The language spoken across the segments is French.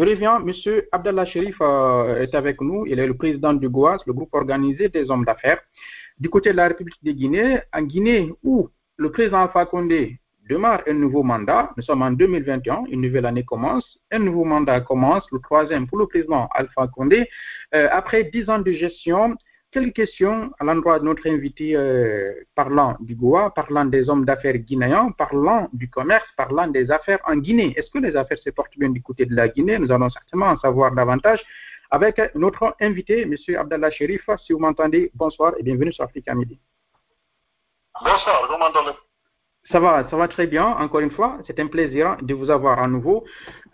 Je reviens, M. Abdallah Sherif euh, est avec nous. Il est le président du GOAS, le groupe organisé des hommes d'affaires. Du côté de la République de Guinée, en Guinée, où le président Alpha Condé démarre un nouveau mandat, nous sommes en 2021, une nouvelle année commence, un nouveau mandat commence, le troisième pour le président Alpha Condé. Euh, après dix ans de gestion, quelques questions à l'endroit de notre invité euh, parlant du Goa, parlant des hommes d'affaires guinéens, parlant du commerce, parlant des affaires en Guinée. Est-ce que les affaires se portent bien du côté de la Guinée? Nous allons certainement en savoir davantage avec notre invité, M. Abdallah Sherif. Si vous m'entendez, bonsoir et bienvenue sur Africa Midi. Bonsoir, comment m'entendez? Ça va, ça va très bien, encore une fois. C'est un plaisir de vous avoir à nouveau.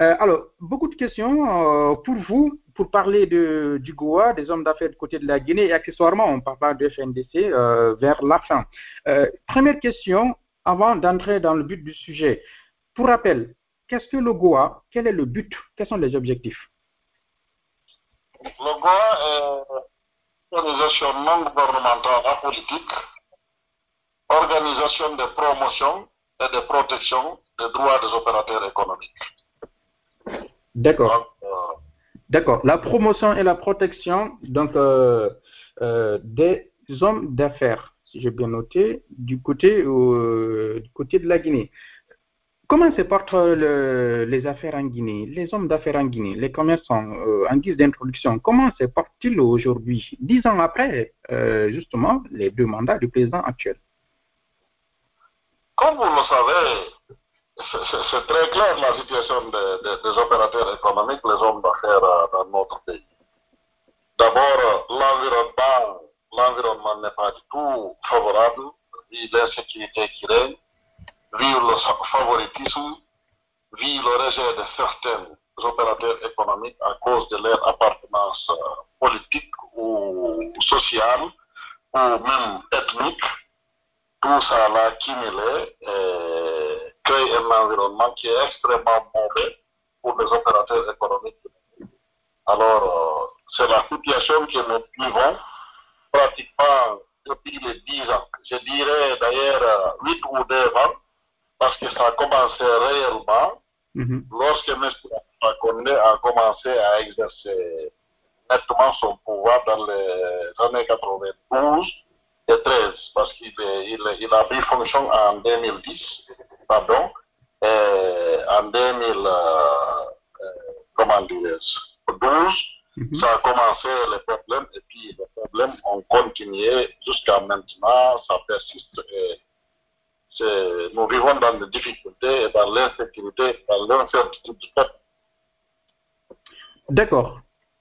Euh, alors, beaucoup de questions euh, pour vous, pour parler de, du Goa, des hommes d'affaires du côté de la Guinée et accessoirement, on parle de FNDC euh, vers la fin. première question, avant d'entrer dans le but du sujet. Pour rappel, qu'est-ce que le Goa? Quel est le but? Quels sont les objectifs? Le Goa est une organisation non gouvernementale politique organisation de promotion et de protection des droits des opérateurs économiques. D'accord. Euh, D'accord. La promotion et la protection donc euh, euh, des hommes d'affaires, si j'ai bien noté, du côté du côté de la Guinée. Comment se portent les affaires en Guinée, les hommes d'affaires en Guinée, les commerçants en guise d'introduction Comment se portent-ils aujourd'hui, dix ans après justement les deux mandats du président actuel? Comme vous le savez, c'est très clair la situation des opérateurs économiques, les hommes d'affaires euh, dans notre pays. D'abord, l'environnement, l'environnement n'est pas du tout favorable, vu l'insécurité qui règne, vu le favoritisme, vu le rejet de certains opérateurs économiques à cause de leur appartenance euh, politique ou sociale ou même ethnique tout ça là cumulé euh, crée un environnement qui est extrêmement mauvais pour les opérateurs économiques. Alors, euh, c'est la situation que nous vivons pratiquement depuis les 10 ans. Je dirais d'ailleurs 8 ou 9 ans, parce que ça a commencé réellement mm-hmm. lorsque M. Fakonde a commencé à exercer nettement son pouvoir dans les années 92 et 13, parce qu'il il, il a en 2010, pardon, et en 2000, euh, euh, comment dire, 12, mhm. ça a commencé les problèmes, et puis les problèmes ont continué jusqu'à maintenant, ça persiste, et nous vivons dans des difficultés et dans l'insécurité, dans l'incertitude du peuple. D'accord.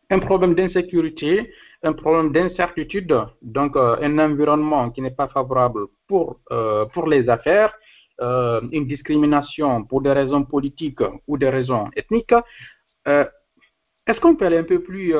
Un problème d'insécurité, un problème d'incertitude, donc euh, un environnement qui n'est pas favorable pour, euh, pour les affaires, euh, une discrimination pour des raisons politiques ou des raisons ethniques. Est-ce qu'on peut aller un peu plus,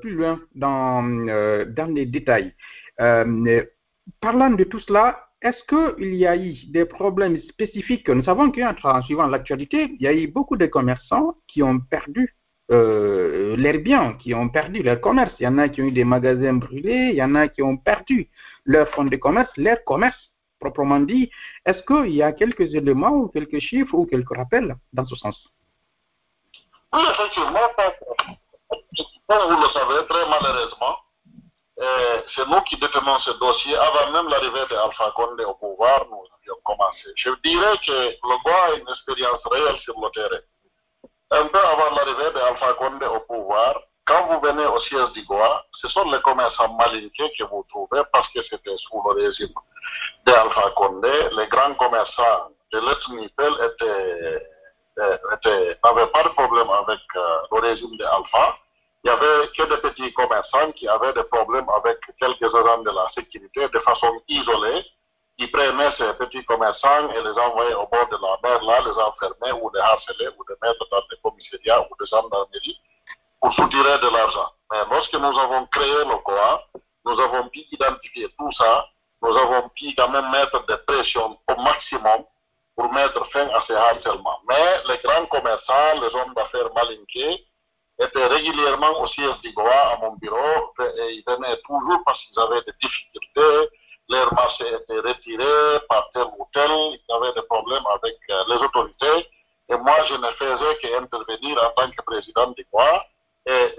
plus loin dans, dans les détails? Parlant de tout cela, est-ce qu'il y a eu des problèmes spécifiques? Nous savons qu'en suivant l'actualité, il y a eu beaucoup de commerçants qui ont perdu leurs biens, qui ont perdu leur commerce. Il y en a qui ont eu des magasins brûlés, il y en a qui ont perdu leur fonds de commerce, leur commerce proprement dit. Est-ce qu'il y a quelques éléments ou quelques chiffres ou quelques rappels dans ce sens? Oui, effectivement, comme vous le savez, très malheureusement, euh, c'est nous qui détenons ce dossier. Avant même l'arrivée d'Alpha Condé au pouvoir, nous avions commencé. Je dirais que le Goa a une expérience réelle sur le terrain un peu avant l'arrivée d'Alpha Condé au pouvoir, quand vous venez au siège d'Igoa, ce sont les commerçants malinqués que vous trouvez parce que c'était sous le régime d'Alpha Condé. Les grands commerçants de l'ethnie étaient, étaient, n'avaient pas de problème avec euh, le régime d'Alpha. Il n'y avait que des petits commerçants qui avaient des problèmes avec quelques agents de la sécurité de façon isolée qui prenaient ces petits commerçants et les envoyaient au bord de la mer, les enfermer ou les harceler ou les mettre dans des commissariats ou des gendarmeries pour soutirer de l'argent. Mais lorsque nous avons créé le COA, nous avons pu identifier tout ça, nous avons pu quand même mettre des pressions au maximum pour mettre fin à ces harcèlements. Mais les grands commerçants, les hommes d'affaires malinqués, étaient régulièrement au siège du à mon bureau et ils venaient toujours parce qu'ils avaient des difficultés, leur marché était retiré par tel ou tel, il y avait des problèmes avec euh, les autorités, Et moi, je ne faisais qu'intervenir en tant que président du COA. Et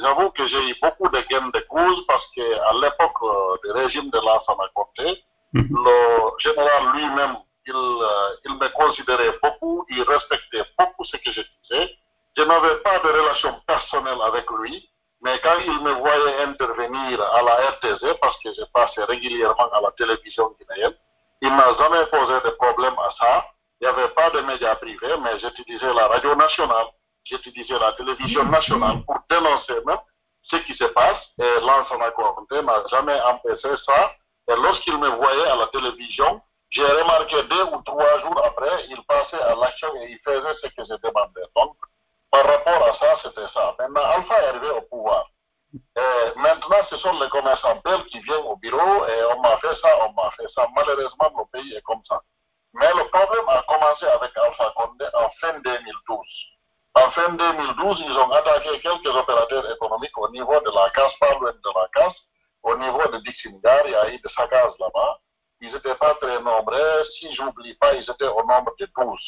j'avoue que j'ai eu beaucoup de gains de cause parce qu'à l'époque euh, du régime de l'Ansana Conté, Mhm. le général lui-même, il, euh, il me considérait beaucoup, il respectait beaucoup ce que je disais. Je n'avais pas de relation personnelle avec lui, mais quand il me voyait intervenir à la RTZ, parce que je passais régulièrement à la télévision guinéenne, il n'a jamais posé de problème à ça. Il n'y avait pas de médias privés, mais j'utilisais la radio nationale, j'utilisais la télévision nationale pour dénoncer même ce qui se passe. Et l'Ansana Conté n'a jamais empêché ça. Et lorsqu'il me voyait à la télévision, j'ai remarqué deux ou trois jours après, il passait à l'action et il faisait ce que je demandais. Donc, par rapport à ça, c'était ça. Maintenant, Alpha est arrivé au pouvoir. Et maintenant, ce sont les commerçants belges qui viennent au bureau et on m'a fait ça, on m'a fait ça. Malheureusement, le pays est comme ça. Mais le problème a commencé avec Alpha Condé en fin 2012. En fin 2012, ils ont attaqué quelques opérateurs économiques au niveau de la casse, pas loin de la casse, au niveau de Dixingar, il y a eu de là-bas. Ils n'étaient pas très nombreux. Si j'oublie pas, ils étaient au nombre de 12.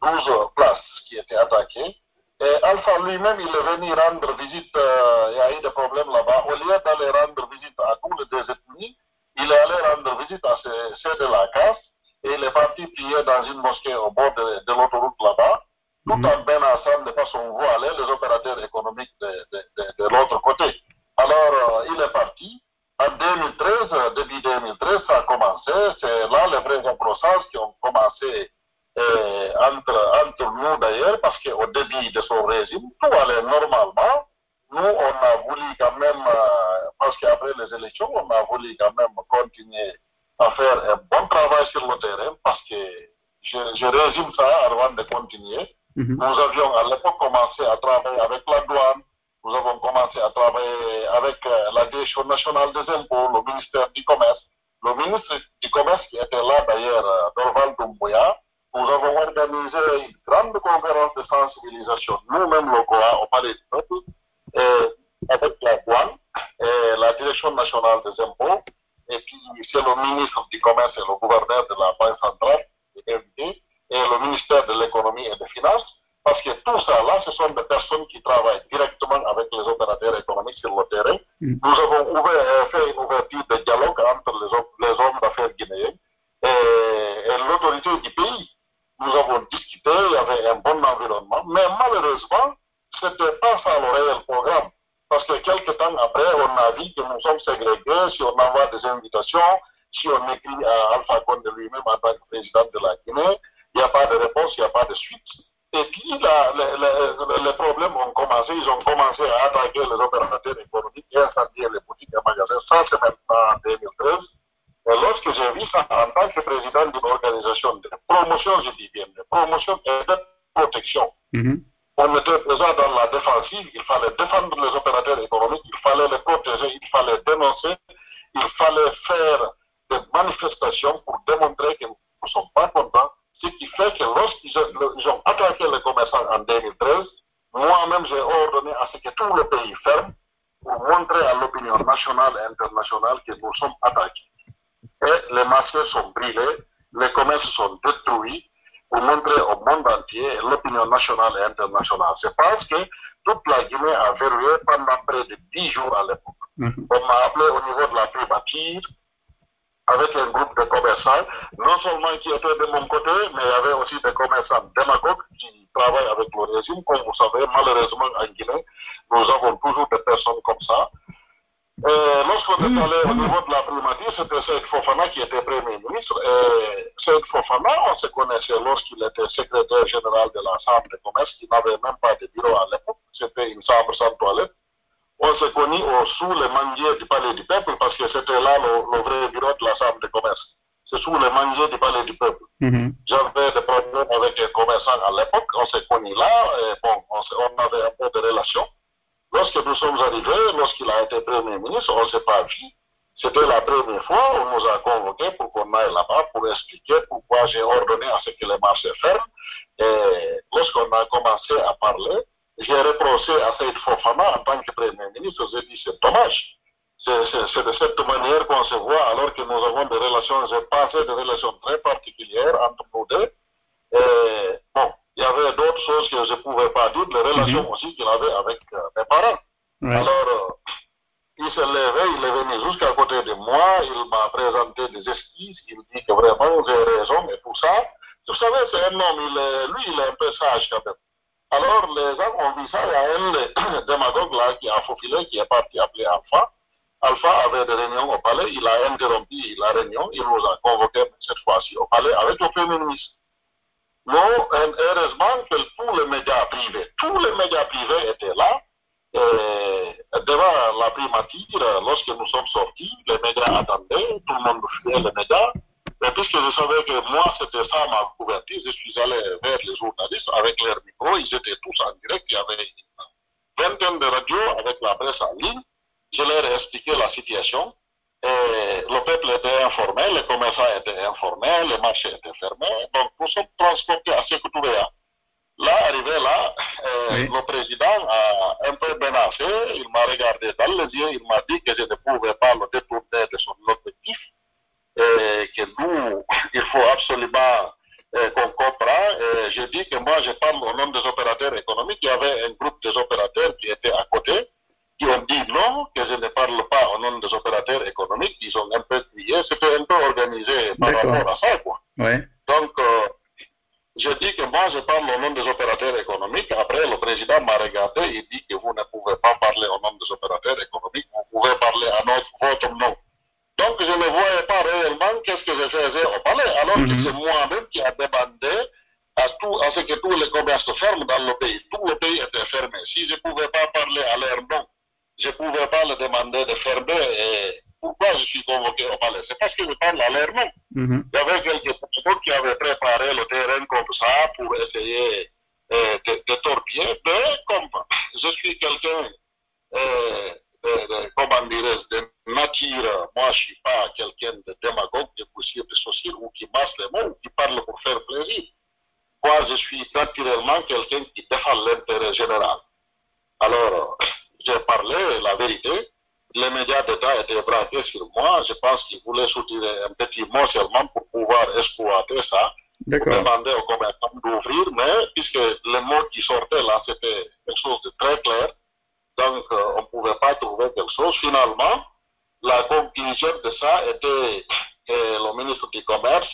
12 places qui étaient attaquées. Et Alpha lui-même, il est venu rendre visite, euh, il y a eu des problèmes là-bas. Au lieu d'aller rendre visite à tous les deux ethnies, il est allé rendre visite à ceux de la casse et il est parti prier dans une mosquée au bord de, de l'autoroute là-bas, tout Mhm. en menaçant de façon voilée les opérateurs économiques de, de, de, de l'autre côté. Alors, euh, il est parti. En 2013, euh, début 2013, ça a commencé. C'est là les vrais approchages qui ont commencé euh, entre, entre nous d'ailleurs, parce qu'au début de son régime, tout allait normalement. Nous, on a voulu quand même, euh, parce qu'après les élections, on a voulu quand même continuer à faire un bon travail sur le terrain, parce que je, je résume ça avant de continuer. Mhm. Nous avions à l'époque commencé à travailler avec la douane, nous avons commencé à travailler avec euh, la Direction nationale des impôts, le ministère du Commerce. Le ministre du Commerce qui était là d'ailleurs, euh, Dorval Doumbouya, nous avons organisé une grande conférence de sensibilisation, nous-mêmes le COA, au Palais du Peuple, avec la douane et la Direction nationale des impôts, et puis c'est le ministre du Commerce et le gouverneur de la Banque centrale, et le ministère de l'économie et des finances, parce que tout ça là, ce sont des personnes qui travaillent directement avec les opérateurs économiques sur le terrain. Mm. Nous avons ouvert, euh, fait une ouverture de dialogue entre les, hom- les hommes d'affaires guinéens et, et l'autorité du pays. Nous avons discuté, il y avait un bon environnement, mais malheureusement, ce n'était pas ça le réel programme. Parce que quelques temps après, on a vu que nous sommes ségrégés, si on envoie des invitations, si on écrit à Alpha Condé lui-même en tant que président de la Guinée, il n'y a pas de réponse, il n'y a pas de suite. Et puis, les, problèmes ont commencé, ils ont commencé à attaquer les opérateurs économiques et incendier les boutiques et magasins. Ça, c'est maintenant en 2013. Et lorsque j'ai vu ça en tant que président d'une organisation de promotion, je dis bien, de promotion et de protection, Mhm. on était présent dans la défensive, il fallait défendre les opérateurs économiques, il fallait les protéger, il fallait dénoncer, il fallait faire des manifestations pour démontrer que nous ne sommes pas contents, ce qui fait que lorsqu'ils ont- ils ont attaqué les commerçants en 2013, moi-même j'ai ordonné à ce que tout le pays ferme pour montrer à l'opinion nationale et internationale que nous sommes attaqués. Et les marchés sont brûlés, les commerces sont détruits pour montrer au monde entier l'opinion nationale et internationale. C'est parce que toute la Guinée a verrouillé pendant près de 10 jours à l'époque. Mhm. On m'a appelé au niveau de la primature avec un groupe de commerçants, non seulement qui étaient de mon côté, mais il y avait aussi des commerçants démagogues qui travaillent avec le régime. Comme vous savez, malheureusement en Guinée, nous avons toujours des personnes comme ça. Lorsqu'on est allé au niveau de la primature, c'était Seyd Fofana qui était Premier ministre. Et Seyd Fofana, on se connaissait lorsqu'il était secrétaire général de la Chambre de commerce, qui n'avait même pas de bureau à l'époque. C'était une chambre sans toilette. On s'est connus au- sous les manguiers du Palais du Peuple parce que c'était là le, le vrai bureau de la Chambre de commerce. C'est sous les manguiers du Palais du Peuple. Mhm. J'avais des problèmes avec les commerçants à l'époque. On s'est connus là. Et bon, on, on avait un peu de relations. Lorsque nous sommes arrivés, lorsqu'il a été Premier ministre, on ne s'est pas vu. C'était la première fois, on nous a convoqués pour qu'on aille là-bas pour expliquer pourquoi j'ai ordonné à ce que les marchés ferment. Et lorsqu'on a commencé à parler, j'ai reproché à Saïd Fofana en tant que Premier ministre, j'ai dit c'est dommage. C'est de cette manière qu'on se voit alors que nous avons des relations, j'ai passé des relations très particulières entre nous deux. Et bon, il y avait d'autres choses que je ne pouvais pas dire, les relations Mhm. aussi qu'il avait avec euh, mes parents. Ouais. Alors, euh, il se levait, il est venu jusqu'à côté de moi, il m'a présenté des esquisses, il dit que vraiment j'ai raison et tout ça. Vous savez, c'est un homme, il est, lui, il est un peu sage quand même. Alors, les gens ont vu ça, il y a un démagogue là qui a faufilé, qui est parti appeler Alpha. Alpha avait des réunions au palais, il a interrompu la réunion, il nous a convoqués cette fois-ci au palais avec le Premier ministre. Non, heureusement que tous les médias privés, tous les médias privés étaient là. Et devant la primature, lorsque nous sommes sortis, les médias attendaient, tout le monde fuyait les médias. Et puisque je savais que moi, c'était ça ma couverture, je suis allé vers les journalistes avec leurs micros, ils étaient tous en direct, il y avait une vingtaine de radios avec la presse en ligne. Je leur ai expliqué la situation. Et le peuple était informé, les commerçants étaient informés, les marchés étaient fermés. Donc, nous sommes transportés à Sekutouvéa. Là, arrivé là, euh, Oui. le président a un peu menacé, il m'a regardé dans les yeux, il m'a dit que je ne pouvais pas le détourner de son objectif, et que nous, il faut absolument qu'on comprenne. Et j'ai dit que moi, je parle au nom des opérateurs économiques. Il y avait un groupe des opérateurs qui était à côté, qui ont dit non, que je ne parle pas au nom des opérateurs économiques. Ils ont un peu crié. C'était un peu organisé par rapport à ça, quoi. Ouais. Donc, euh, je dis que moi, je parle au nom des opérateurs économiques. Après, le président m'a regardé et dit que vous ne pouvez pas parler au nom des opérateurs économiques. Vous pouvez parler à notre, votre nom. Donc, je ne voyais pas réellement qu'est-ce que je faisais au palais. Alors que Mhm. c'est moi-même qui a demandé à, tout, à ce que tous les commerces se ferment dans le pays. Tout le pays était fermé. Si je ne pouvais pas parler à leur nom, je ne pouvais pas leur demander de fermer. Et pourquoi je suis convoqué au palais? C'est parce que je parle à leur nom. Mhm. Il y avait quelques personnes qui avaient préparé le terrain comme ça pour essayer euh, de, de torpiller. Mais comme je suis quelqu'un, euh, de, de- comment dirais-je, de nature, moi je ne suis pas quelqu'un de démagogue, de poussière de société ou qui masse les mots ou qui parle pour faire plaisir. Moi je suis naturellement quelqu'un qui défend l'intérêt général. Alors, j'ai parlé la vérité. Les médias d'État étaient braqués sur moi. Je pense qu'ils voulaient soutirer un petit mot seulement pour pouvoir exploiter ça, D'accord. demander aux commerçants d'ouvrir. Mais puisque le mot qui sortait là, c'était quelque chose de très clair, donc euh, on ne pouvait pas trouver quelque chose. Finalement, la conclusion de ça était que le ministre du Commerce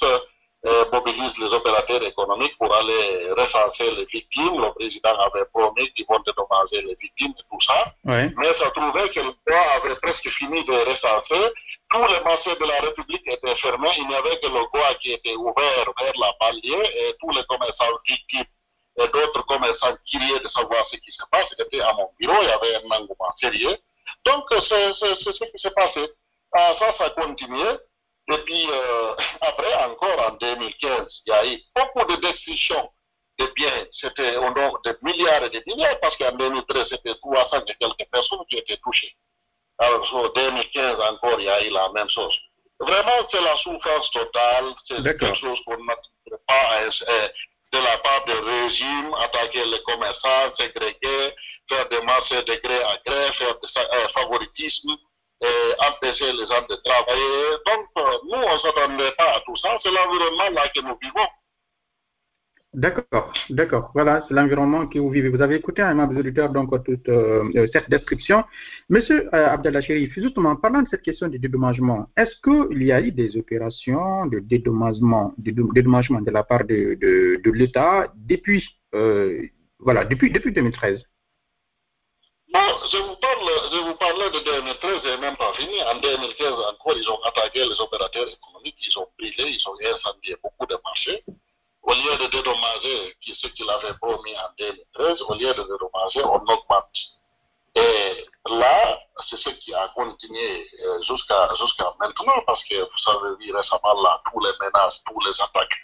mobilise les opérateurs économiques pour aller recenser les victimes. Le président avait promis qu'ils vont dédommager les victimes et tout ça. Ouais. Mais ça trouvait que le roi avait presque fini de recenser. Tous les marchés de la République étaient fermés. Il n'y avait que le roi qui était ouvert vers la banlieue et tous les commerçants victimes et d'autres commerçants curieux de savoir ce qui se passe étaient à mon bureau. Il y avait un engouement sérieux. Donc, c'est ce qui s'est passé. Ah, ça, ça a continué. Et puis, euh, après, encore en 2015, il y a eu beaucoup de destructions de biens. C'était au nombre de milliards et de milliards, parce qu'en 2013, c'était 300 et quelques personnes qui étaient touchées. Alors, en 2015 encore, il y a eu la même chose. Vraiment, c'est la souffrance totale. C'est quelque chose qu'on n'attendait pas euh, euh, de la part du régime, attaquer les commerçants, ségréguer, faire des marchés de gré à gré, faire des euh, favoritisme, et empêcher les gens de travailler. Donc, euh, nous, on ne s'attendait pas à tout ça. C'est l'environnement là que nous vivons. D'accord, d'accord. Voilà, c'est l'environnement que vous vivez. Vous avez écouté, un membre auditeur, donc toute euh, euh, cette description. Monsieur euh, Abdallah Chérif, justement, en parlant de cette question du dédommagement, est-ce qu'il y a eu des opérations de dédommagement, de dé- dédommagement de la part de, l'État depuis, euh, voilà, depuis, depuis 2013 Bon, je vous parle, je vous parlais de 2013 et même pas fini. En 2015 encore, ils ont attaqué les opérateurs économiques, ils ont brûlé, ils ont incendié beaucoup de marchés. Au lieu de dédommager ce qu'il avait promis en 2013, au lieu de dédommager, on augmente. Et là, c'est ce qui a continué euh, jusqu'à jusqu'à maintenant, parce que vous avez vu récemment là, tous les menaces, tous les attaques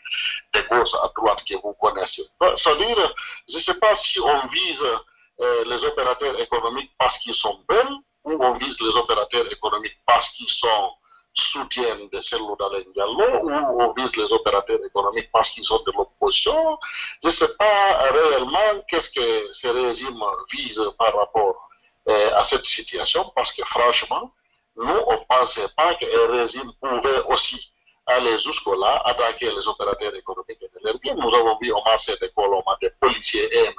de gauche à droite que vous connaissez. Ben, C'est-à-dire, je ne sais pas si on vise euh, les opérateurs économiques parce qu'ils sont belles, ou on vise les opérateurs économiques parce qu'ils sont soutiennent de Cellou Diallo, ou on vise les opérateurs économiques parce qu'ils sont de l'opposition. Je ne sais pas réellement qu'est-ce que ce régime vise par rapport euh, à cette situation, parce que franchement, nous, on ne pensait pas qu'un régime pouvait aussi aller jusque-là, attaquer les opérateurs économiques et de. Nous avons vu au marché de Colomba des policiers aiment,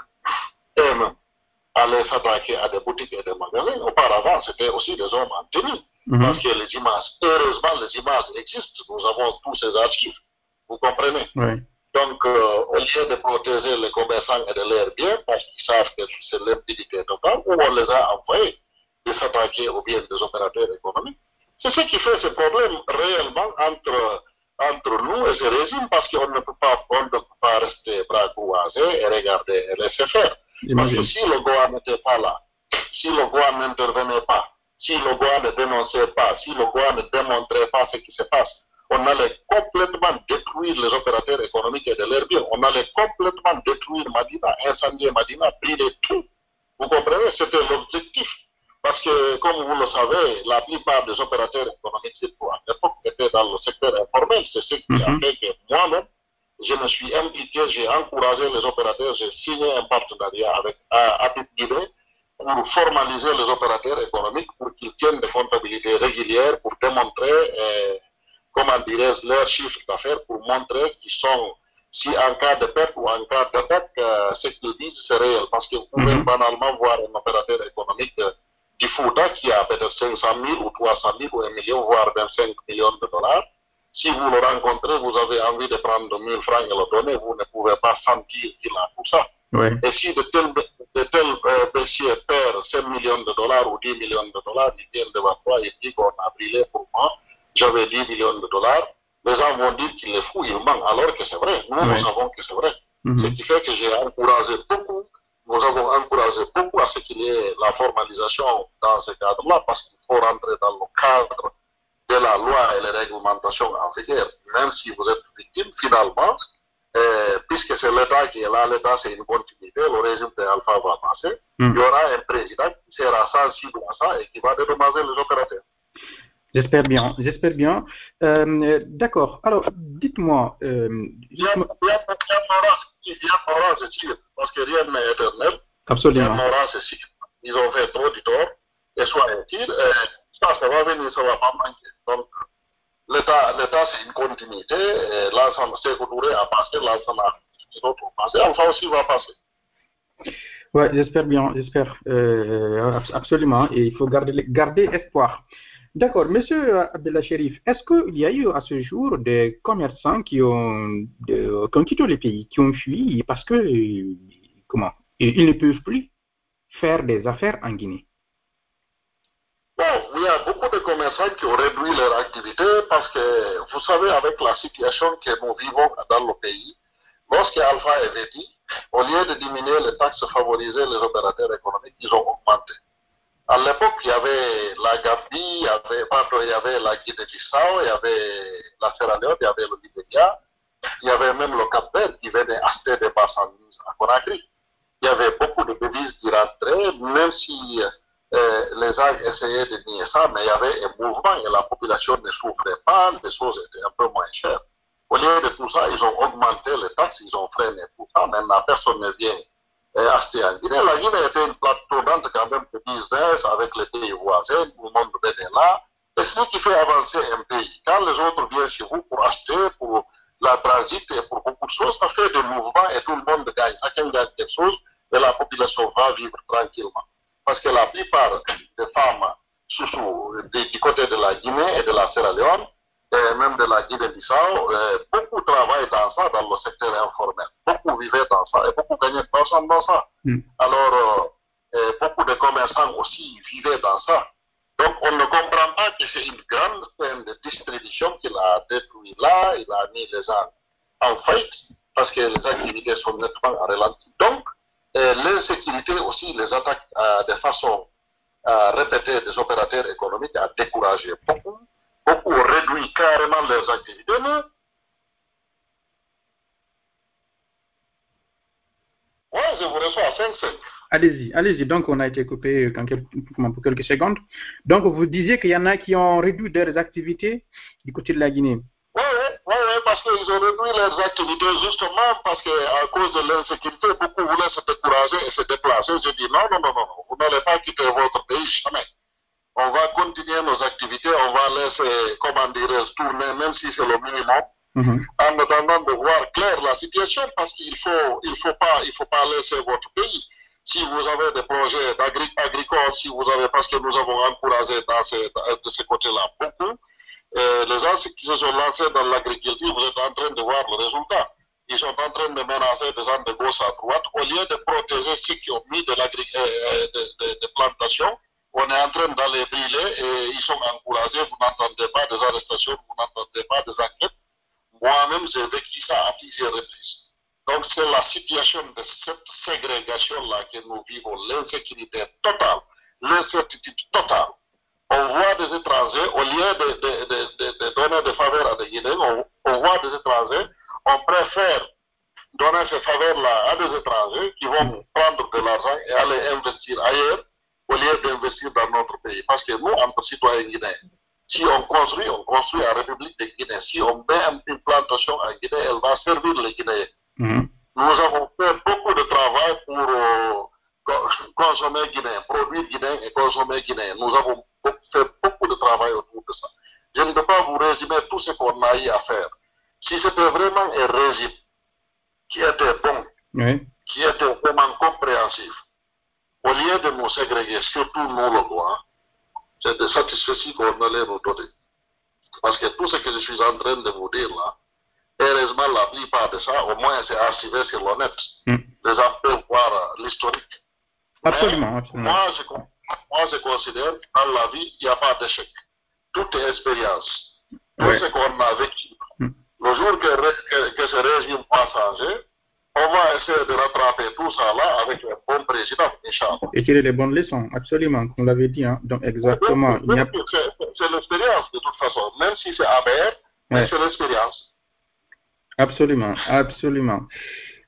aiment aller s'attaquer à des boutiques et des magasins. Auparavant, c'était aussi des hommes en tenue. Parce que les images, heureusement, les images existent. Nous avons tous ces archives. Vous comprenez? Oui. Donc, euh, au lieu de protéger les commerçants et de leurs biens, parce qu'ils savent que c'est l'impunité totale, où on les a envoyés de s'attaquer aux biens des opérateurs économiques. C'est ce qui fait ce problème réellement entre, entre nous et ce régime, parce qu'on ne peut pas, on ne peut pas rester bras croisés et regarder et laisser faire. Parce que si le Goa n'était pas là, si le Goa n'intervenait pas, si le Goa ne dénonçait pas, si le Goa ne démontrait pas ce qui se passe, on allait complètement détruire les opérateurs économiques et de leurs biens. On allait complètement détruire Madina, incendier Madina, brûler tout. Vous comprenez? C'était l'objectif. Parce que, comme vous le savez, la plupart des opérateurs économiques surtout à l'époque étaient dans le secteur informel. C'est ce qui a Mhm. fait que moi-même, je me suis impliqué, j'ai encouragé les opérateurs, j'ai signé un partenariat avec Apip Guinée pour formaliser les opérateurs économiques pour qu'ils tiennent des comptabilités régulières pour démontrer, euh, comment dirais-je, leurs chiffres d'affaires pour montrer qu'ils sont, si en cas de perte ou en cas d'attaque, euh, ce qu'ils disent c'est réel. Parce que vous pouvez Mhm. banalement voir un opérateur économique euh, du Fouta qui a peut-être 500 000 ou 300 000 ou 1 million, voire 25 millions de dollars. Si vous le rencontrez, vous avez envie de prendre 1000 francs et le donner, vous ne pouvez pas sentir qu'il a tout ça. Oui. Et si de tels, de tels euh, baissiers perdent 5 millions de dollars ou 10 millions de dollars, ils viennent devant toi et disent qu'on a brûlé pour moi, j'avais 10 millions de dollars, les gens vont dire qu'il est fou, il ment, alors que c'est vrai. Nous, Oui. nous savons que c'est vrai. Ce Mhm. qui fait que j'ai encouragé beaucoup, nous avons encouragé beaucoup à ce qu'il y ait la formalisation dans ce cadre-là, parce qu'il faut rentrer dans le cadre de la loi et les réglementations en vigueur. Même si vous êtes victime, finalement, euh, puisque c'est l'État qui est là, l'État c'est une continuité, le régime de Alpha va passer, Mhm. il y aura un président qui sera sensible à ça et qui va dédommager les opérateurs. J'espère bien, j'espère bien. Euh, D'accord. Alors, dites-moi, euh, Il y a, dites-moi- il y a, il y a Nora, il y a Nora, c'est sûr, parce que rien n'est éternel. Il y a absolument. Nora, c'est sûr. Ils ont fait trop du tort, et soit utile, et ça, ça va venir, ça va pas manquer. Donc, l'État, l'État, c'est une continuité, et l'ensemble, c'est Touré a passé, l'ensemble a d'autres passé, Alpha aussi va passer. Ouais, j'espère bien, j'espère euh, abs- absolument. Et il faut garder, garder espoir. D'accord, Monsieur Abdallah Sherif, est-ce qu'il y a eu à ce jour des commerçants qui ont, de- qui ont quitté le pays, qui ont fui parce que euh, comment ils ne peuvent plus faire des affaires en Guinée Bon, il y a beaucoup de commerçants qui ont réduit leur activité parce que, vous savez, avec la situation que nous vivons dans le pays, lorsque Alpha avait dit, au lieu de diminuer les taxes, favoriser les opérateurs économiques, ils ont augmenté. À l'époque, il y avait la Gambie, il y avait, il y avait la Guinée-Bissau, il y avait la Sierra Leone, il y avait le Libéria, il y avait même le Cap-Vert qui venait acheter des marchandises à Conakry. Il y avait beaucoup de devises qui rentraient, même si euh, les gens essayaient de nier ça, mais il y avait un mouvement et la population ne souffrait pas, les choses étaient un peu moins chères. Au lieu de tout ça, ils ont augmenté les taxes, ils ont freiné tout ça. Maintenant, personne ne vient euh, acheter en Guinée. La Guinée était une plate quand même de business avec les pays voisins, tout le monde venait là. Et c'est ce qui fait avancer un pays. Quand les autres viennent chez vous pour acheter, pour la transit et pour beaucoup de choses, ça fait des mouvements et tout le monde gagne. Chacun gagne quelque chose et la population va vivre tranquillement. Parce que la plupart des femmes du côté de la Guinée et de la Sierra Leone, et même de la Guinée-Bissau, euh, beaucoup travaillent dans ça, dans le secteur informel. Beaucoup vivaient dans ça et beaucoup gagnaient de l'argent dans ça. Mm. Alors, euh, beaucoup de commerçants aussi vivaient dans ça. Donc, on ne comprend pas que c'est une grande chaîne de distribution qu'il a détruit là, il a mis les gens en faillite parce que les activités sont nettement en ralenti. Donc, l'insécurité aussi les attaques euh, de façon répétée des opérateurs économiques a découragé beaucoup. Beaucoup ont réduit carrément leurs activités. Mais... Oui, je vous reçois à 5 Allez-y, allez-y. Donc, on a été coupé pour quelques secondes. Donc, vous disiez qu'il y en a qui ont réduit leurs activités du côté de la Guinée. Oui, oui, parce qu'ils ont réduit leurs activités justement parce qu'à cause de l'insécurité, beaucoup voulaient se décourager et se déplacer. Je dis non, non, non, non, vous n'allez pas quitter votre pays jamais. On va continuer. nos activités, on va laisser, comment dire, tourner, même si c'est le minimum, mhm. en attendant de voir clair la situation, parce qu'il faut, il faut pas, il faut pas laisser votre pays. Si vous avez des projets agricoles, si vous avez, parce que nous avons encouragé dans de ce côté-là beaucoup, euh, les gens qui se sont lancés dans l'agriculture, vous êtes en train de voir le résultat. Ils sont en train de menacer des gens de gauche à droite. Au lieu de protéger ceux qui ont mis de, euh, euh, de, de plantations, on est en train d'aller brûler et ils sont encouragés. Vous n'entendez pas des arrestations, vous n'entendez pas des enquêtes. Moi-même, j'ai vécu ça à plusieurs reprises. Donc, c'est la situation de cette ségrégation-là que nous vivons, l'insécurité totale, l'incertitude totale. On voit des étrangers, au lieu de, de, de, donner des faveurs à des Guinéens, on, voit des étrangers, on préfère donner ces faveurs-là à des étrangers qui vont prendre de l'argent et aller investir ailleurs au lieu d'investir dans notre pays. Parce que nous, entre citoyens guinéens, si on construit, on construit en République de Guinée. Si on met une plantation en Guinée, elle va servir les Guinéens. Mhm. Nous avons fait beaucoup de travail pour euh, consommer guinéen, produire guinéen et consommer guinéen. Nous avons fait beaucoup de travail autour de ça. Je ne peux pas vous résumer tout ce qu'on a eu à faire. Si c'était vraiment un régime qui était bon, qui était vraiment compréhensif, au lieu de nous ségréguer, surtout nous le droit, c'est de satisfaction qu'on allait nous donner. Parce que tout ce que je suis en train de vous dire là, heureusement, la plupart de ça, au moins, c'est archivé sur le net. Mm. Les gens peuvent voir euh, l'historique. Absolument, absolument. Moi je, moi, je considère dans la vie, il n'y a pas d'échec. Tout est expérience. Tout ce qu'on a vécu. Mm. Le jour que, que, que ce régime va changer, on va essayer de rattraper tout ça là avec un bon président, Inch'Allah. Et tirer les bonnes leçons, absolument, comme l'avait dit. Hein. Donc, exactement. C'est l'expérience, de toute façon. Même si c'est amer, mais c'est l'expérience. Absolument, absolument.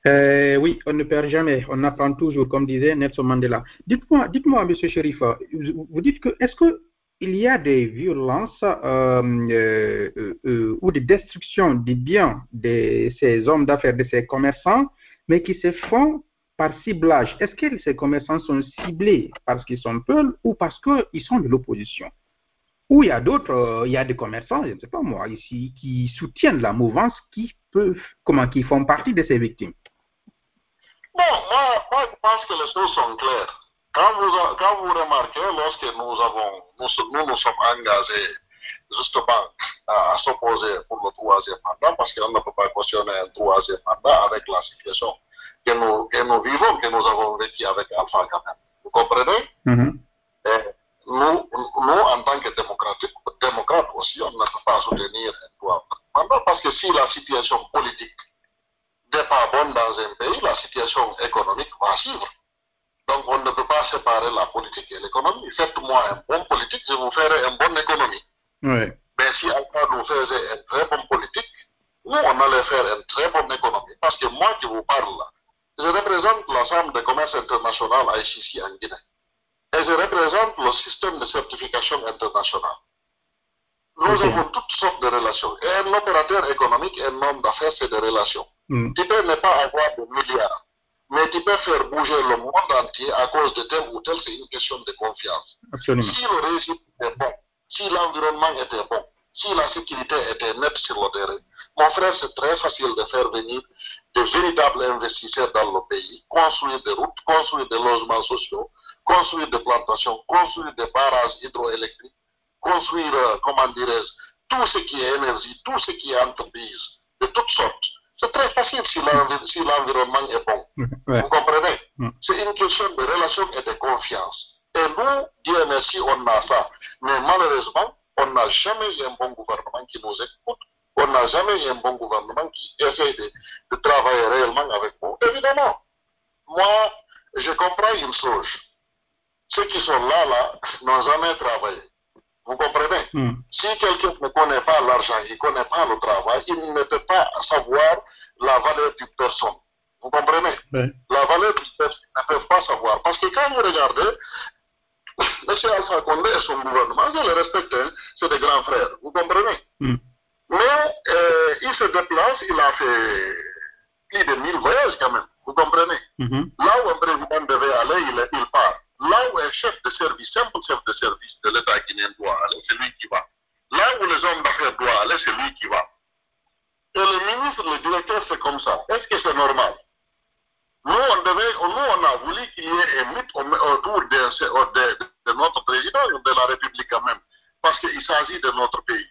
Euh, oui, on ne perd jamais, on apprend toujours, comme disait Nelson Mandela. Dites-moi, dites-moi, Monsieur Sherif, vous dites que est-ce que il y a des violences euh, euh, ou des destructions des biens de ces hommes d'affaires, de ces commerçants, mais qui se font par ciblage? Est-ce que ces commerçants sont ciblés parce qu'ils sont peuls ou parce qu'ils sont de l'opposition? Ou il y a d'autres, il y a des commerçants, je ne sais pas moi, ici, qui soutiennent la mouvance, qui peuvent, comment, qui font partie de ces victimes? Bon, moi, moi je pense que les choses sont claires. Quand vous, quand vous remarquez, lorsque nous, avons, nous, nous, nous sommes engagés justement à, s'opposer pour le troisième mandat, parce qu'on ne peut pas cautionner un troisième mandat avec la situation que nous, que nous vivons, que nous avons vécu avec Alpha Gamen. Vous comprenez? Mm-hmm. Et nous, nous, en tant que démocrates aussi, on ne peut pas soutenir un troisième mandat, parce que si la situation politique n'est pas bonne dans un pays, la situation économique va suivre. Donc on ne peut pas séparer la politique et l'économie. Faites-moi un bon politique, je vous ferai une bonne économie. Oui. Mais si Alpha nous faisait une très bonne politique, nous on allait faire une très bonne économie. Parce que moi qui vous parle là, je représente l'ensemble des commerces international à ICC en Guinée. Et je représente le système de certification internationale. Nous avons toutes sortes de relations. Et un opérateur économique, un homme d'affaires, c'est des relations. Mm. Tu peux ne pas avoir de milliards mais tu peux faire bouger le monde entier à cause de tel ou tel, c'est une question de confiance. Si le régime est bon, si l'environnement était bon, si la sécurité était nette sur le terrain, mon frère, c'est très facile de faire venir de véritables investisseurs dans le pays, construire des routes, construire des logements sociaux, construire des plantations, construire des barrages hydroélectriques, construire, euh, comment dirais-je, tout ce qui est énergie, tout ce qui est entreprise, de toutes sortes. C'est très facile si l'environnement est bon. Vous comprenez? Mm. C'est une question de relation et de confiance. Et nous, Dieu merci, on a ça. Mais malheureusement, on n'a jamais eu un bon gouvernement qui nous écoute. On n'a jamais eu un bon gouvernement qui essaie de, de travailler réellement avec nous. Évidemment, moi, je comprends une chose. Ceux qui sont là, là, n'ont jamais travaillé. Vous comprenez? Hmm. Si quelqu'un ne connaît pas l'argent, il ne connaît pas le travail, il ne peut pas savoir la valeur d'une personne. Vous comprenez? La valeur d'une personne, ne peut pas savoir. Parce que quand vous regardez, M. Alpha Condé et son gouvernement, je le respecte, hein, c'est des grands frères. Vous comprenez? Hmm. Mais euh, il se déplace, il a fait plus de 1000 voyages quand même. Vous comprenez? Hmm. Là où un président devait aller, il, il part. Là où un chef de service, simple chef de service de l'État guinéen doit aller, c'est lui qui va. Là où les hommes d'affaires doivent aller, c'est lui qui va. Et le ministre, le directeur, c'est comme ça. Est-ce que c'est normal? Nous on, devait, nous, on a voulu qu'il y ait un mythe autour de, de, de, notre président, de la République même, parce qu'il s'agit de notre pays.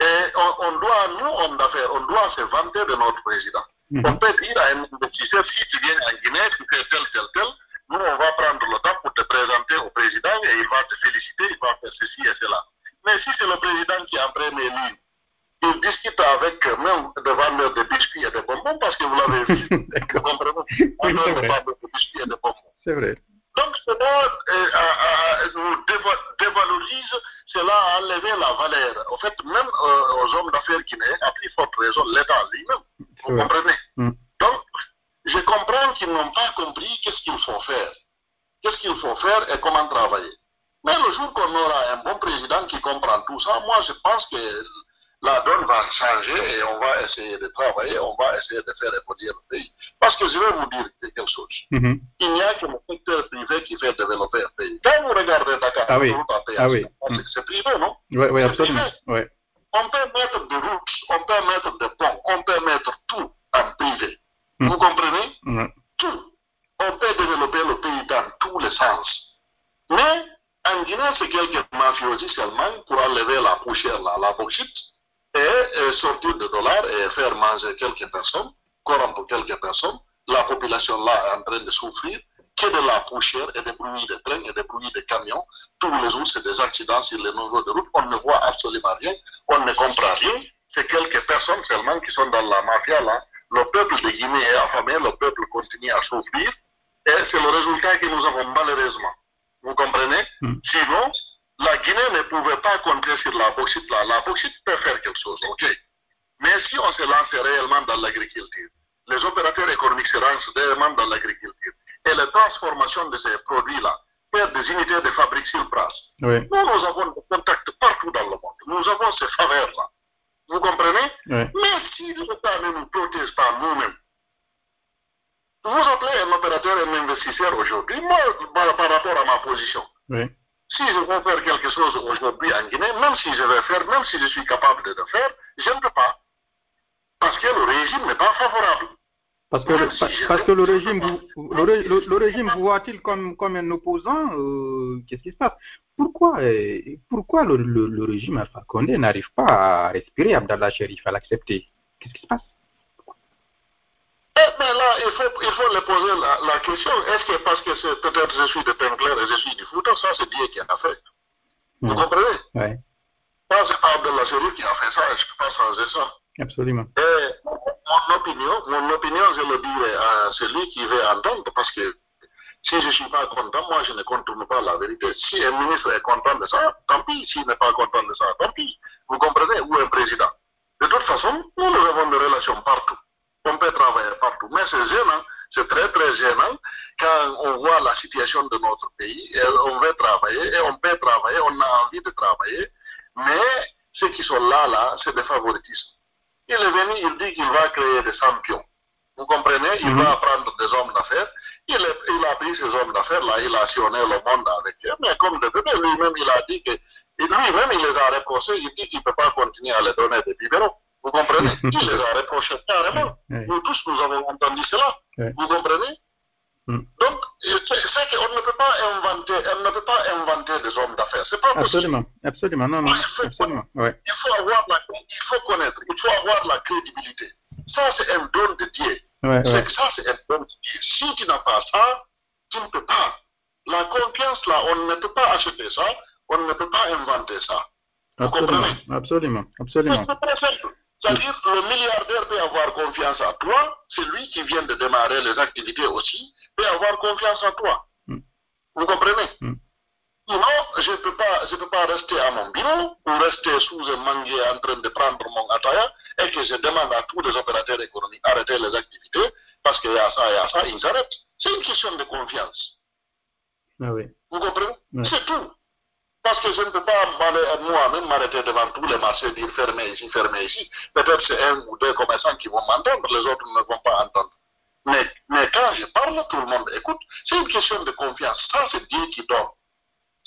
Et on, on doit, nous, hommes d'affaires, on doit se vanter de notre président. Mhm. On peut dire à un investisseur, si tu viens en Guinée, tu fais tel, tel, tel, nous, on va prendre le temps pour te présenter au président et il va te féliciter, il va faire ceci et cela. Mais si c'est le président qui est en première ligne, il discute avec euh, même des vendeurs de biscuits et de bonbons parce que vous l'avez vu. vous D'accord. les vrai. vendeurs de biscuits et de bonbons. C'est vrai. Donc, cela euh, déva- dévalorise, cela a enlevé la valeur. En fait, même euh, aux hommes d'affaires guinéens, à plus forte raison, l'État lui-même. Vous comprenez? Mm. Donc, je comprends qu'ils n'ont pas compris qu'est-ce qu'il faut faire. Qu'est-ce qu'il faut faire et comment travailler. Mais le jour qu'on aura un bon président qui comprend tout ça, moi je pense que la donne va changer et on va essayer de travailler, on va essayer de faire évoluer le pays. Parce que je vais vous dire quelque chose. Mhm. Il n'y a que le secteur privé qui fait développer un pays. Quand vous regardez Dakar, Ah oui. Ah oui. c'est- c'est privé, non? Ouais, C'est absolument. On peut mettre des routes, on peut mettre des ponts, on peut mettre tout en privé. Mm. Vous comprenez Ouais. tout. On peut développer le pays dans tous les sens. Mais en Guinée, c'est quelques mafiosi seulement pour enlever la poussière, la bauxite, et, euh, sortir de dollars et faire manger quelques personnes, corrompre quelques personnes. La population là est en train de souffrir que de la poussière et des bruits de trains et des bruits de camions. Tous les jours, c'est des accidents sur les niveaux de route. On ne voit absolument rien. On ne comprend rien. C'est quelques personnes seulement qui sont dans la mafia là. Le peuple de Guinée est affamé, le peuple continue à souffrir. Et c'est le résultat que nous avons malheureusement. Vous comprenez? Mm. Sinon, la Guinée ne pouvait pas compter sur la bauxite là. La bauxite peut faire quelque chose, ok. Mais si on se lance réellement dans l'agriculture, les opérateurs économiques se lancent réellement dans l'agriculture, et la transformation de ces produits-là, faire des unités de fabrique sur place. Nous, nous avons des contacts partout dans le monde. Nous avons ces faveurs-là. Vous comprenez? Mais si l'État ne nous protège pas nous-mêmes, vous appelez un opérateur, un investisseur aujourd'hui, moi, par, rapport à ma position, si je veux faire quelque chose aujourd'hui en Guinée, même si je vais faire, même si je suis capable de le faire, je ne peux pas. Parce que le régime n'est pas favorable. Parce que, le, pa- parce que le régime, vous, le, ré- le- le régime vous voit-il comme, comme un opposant euh, Qu'est-ce qui se passe? Pourquoi, euh, pourquoi le, le, le régime Alpha Condé n'arrive pas à respirer Abdallah Sherif, à l'accepter? Qu'est-ce qui se passe? Eh bien là, il faut, il faut le poser la, la question, est-ce que parce que c'est peut-être je suis de Tenclair et je suis du Fouta, ça c'est Dieu qui a fait. Vous comprenez? Ouais, Ça c'est pas Abdallah Sherif qui a fait ça, et je ne peux pas changer ça. absolument. Et mon opinion, mon opinion, je le dirai à celui qui veut entendre, parce que si je ne suis pas content, moi je ne contourne pas la vérité. Si un ministre est content de ça, tant pis. S'il n'est pas content de ça, tant pis. Vous comprenez? Ou un président. De toute façon, nous, avons des relations partout. On peut travailler partout. Mais c'est gênant, c'est très très gênant quand on voit la situation de notre pays on veut travailler et on peut travailler, on a envie de travailler, mais ceux qui sont là, là, c'est des favoritismes. Il est venu, il dit qu'il va créer des champions. Vous comprenez? Il Mhm. va prendre des hommes d'affaires. Il, est- il a pris ces hommes d'affaires-là, il a sillonné le monde avec eux. Mais comme de bébé, lui-même, il a dit que. Lui-même, il les a reprochés. Il dit qu'il ne peut pas continuer à les donner des biberons. Vous comprenez? Il les a reprochés carrément. Nous tous, nous avons entendu cela. Vous comprenez? Mm. Donc, c'est qu'on ne peut pas inventer, on ne peut pas inventer des hommes d'affaires. C'est pas possible. Absolument, absolument, non, non, absolument. Ouais. Il faut avoir la, il faut connaître, il faut avoir la crédibilité. Ça, c'est un don de Dieu. Ouais, C'est ouais. que ça, c'est un Dieu. Si tu n'as pas ça, tu ne peux pas. La confiance, là, on ne peut pas acheter ça, on ne peut pas inventer ça. Vous Absolument, comprenez? absolument, C'est absolument. très simple. C'est-à-dire que le milliardaire peut avoir confiance en toi, c'est lui qui vient de démarrer les activités aussi, peut avoir confiance en toi. Mm. Vous comprenez? Mm. Sinon, je ne peux, pas- je peux pas rester à mon bureau ou rester sous un manguier en train de prendre mon attaya et que je demande à tous les opérateurs économiques d'arrêter les activités parce qu'il y a ça, il y a ça, ils arrêtent. C'est une question de confiance. Ah oui. Vous comprenez? C'est tout. Parce que je ne peux pas moi-même m'arrêter devant tous les marchés, dire fermez ici, fermez ici. Peut-être c'est un ou deux commerçants qui vont m'entendre, les autres ne vont pas entendre. Mais, mais quand je parle, tout le monde écoute. C'est une question de confiance. Ça, c'est Dieu qui donne.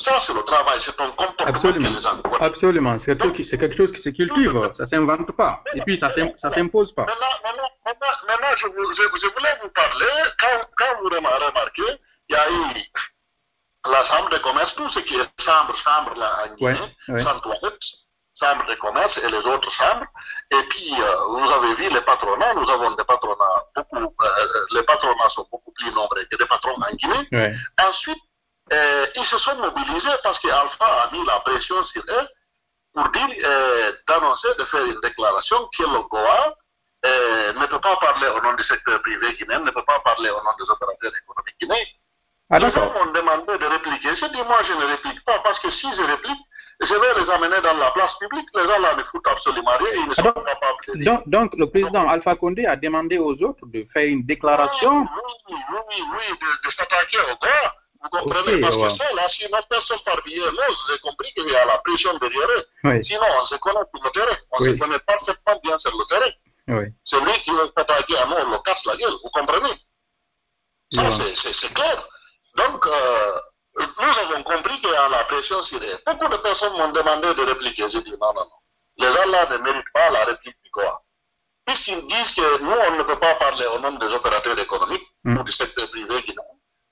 Ça, c'est le travail, c'est ton comportement Absolument. que les gens. Absolument. C'est quelque, c'est quelque chose qui se cultive. Ça s'invente pas. Et puis, ça ça s'impose pas. Maintenant, maintenant, maintenant, maintenant, je, vous- je, je voulais vous parler, quand, quand vous remar- remarquez, il y a eu la chambre de commerce, tout ce qui est chambre, chambre là, en Guinée, Ouais, ouais. sans toilette, chambre de commerce et les autres chambres. Et puis, euh, vous avez vu les patronats, nous avons des patronats beaucoup, euh, les patronats sont beaucoup plus nombreux que des patrons en Guinée. Ouais. Ensuite, euh, ils se sont mobilisés parce qu'Alpha a mis la pression sur eux pour dire, euh, d'annoncer, de faire une déclaration que le Goa euh, ne peut pas parler au nom du secteur privé guinéen, ne peut pas parler au nom des opérateurs économiques guinéens. Ah, gens m'ont demandé de répliquer. J'ai dit, moi, je ne réplique pas parce que si je réplique, je vais les amener dans la place publique. Les gens là ne foutent absolument rien et ils ne sont Ah, pas capables de. Donc, donc, le président Alpha Condé a demandé aux autres de faire une déclaration. Oui, oui, oui, oui, de, de s'attaquer au gars. Vous comprenez Parce ouais. que ça, là, si personne parmi eux, là, j'ai compris qu'il y a la pression derrière eux. Oui, Sinon, on se connaît sur le terrain. On Oui. se connaît parfaitement bien sur le terrain. oui. Celui qui veut s'attaquer à nous, on le casse la gueule. Vous comprenez? Ça, c'est- c'est c'est clair. Donc, euh, nous avons compris qu'il y a la pression sur eux. Beaucoup de personnes m'ont demandé de répliquer. J'ai dit non, non, non. Les gens là ne méritent pas la réplique du quoi. Puisqu'ils disent que nous, on ne peut pas parler au nom des opérateurs économiques Mm. ou du secteur privé guinéen,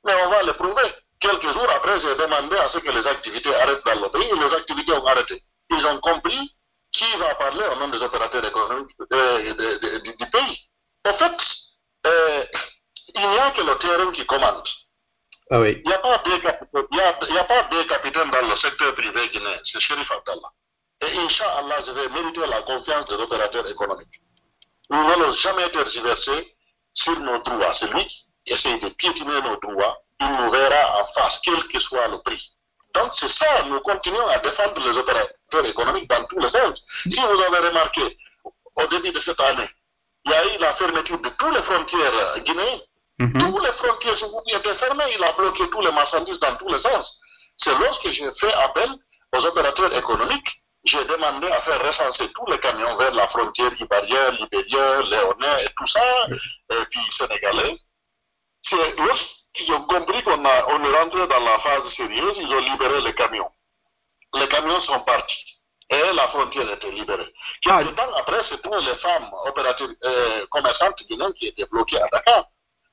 mais on va le prouver. Quelques jours après, j'ai demandé à ce que les activités arrêtent dans le pays et les activités ont arrêté. Ils ont compris qui va parler au nom des opérateurs économiques euh, de- de- du, du pays. En fait, euh, il n'y a que le terrain qui commande. Ah oui. Il n'y a, pas deux capitaines dans le secteur privé guinéen, c'est Sherif Abdallah. Et Inch'Allah, je vais mériter la confiance des opérateurs économiques. Nous n'allons jamais tergiverser sur nos droits. Celui qui essaie de piétiner nos droits, il nous verra en face, quel que soit le prix. Donc c'est ça, nous continuons à défendre les opérateurs économiques dans tous les sens. Si vous avez remarqué, au début de cette année, il y a eu la fermeture de toutes les frontières guinéennes. Mhm. Toutes les frontières étaient fermées, il a bloqué tous les marchandises dans tous les sens. C'est lorsque j'ai fait appel aux opérateurs économiques, j'ai demandé à faire recenser tous les camions vers la frontière ivoirienne, libérienne, léonais et tout ça, et puis sénégalais. C'est lorsqu'ils ont compris qu'on on est rentré dans la phase sérieuse, ils ont libéré les camions. Les camions sont partis. Et la frontière était libérée. Ah. Quelques temps après, c'était les femmes opératrices, euh, commerçantes guinéennes qui étaient bloquées à Dakar.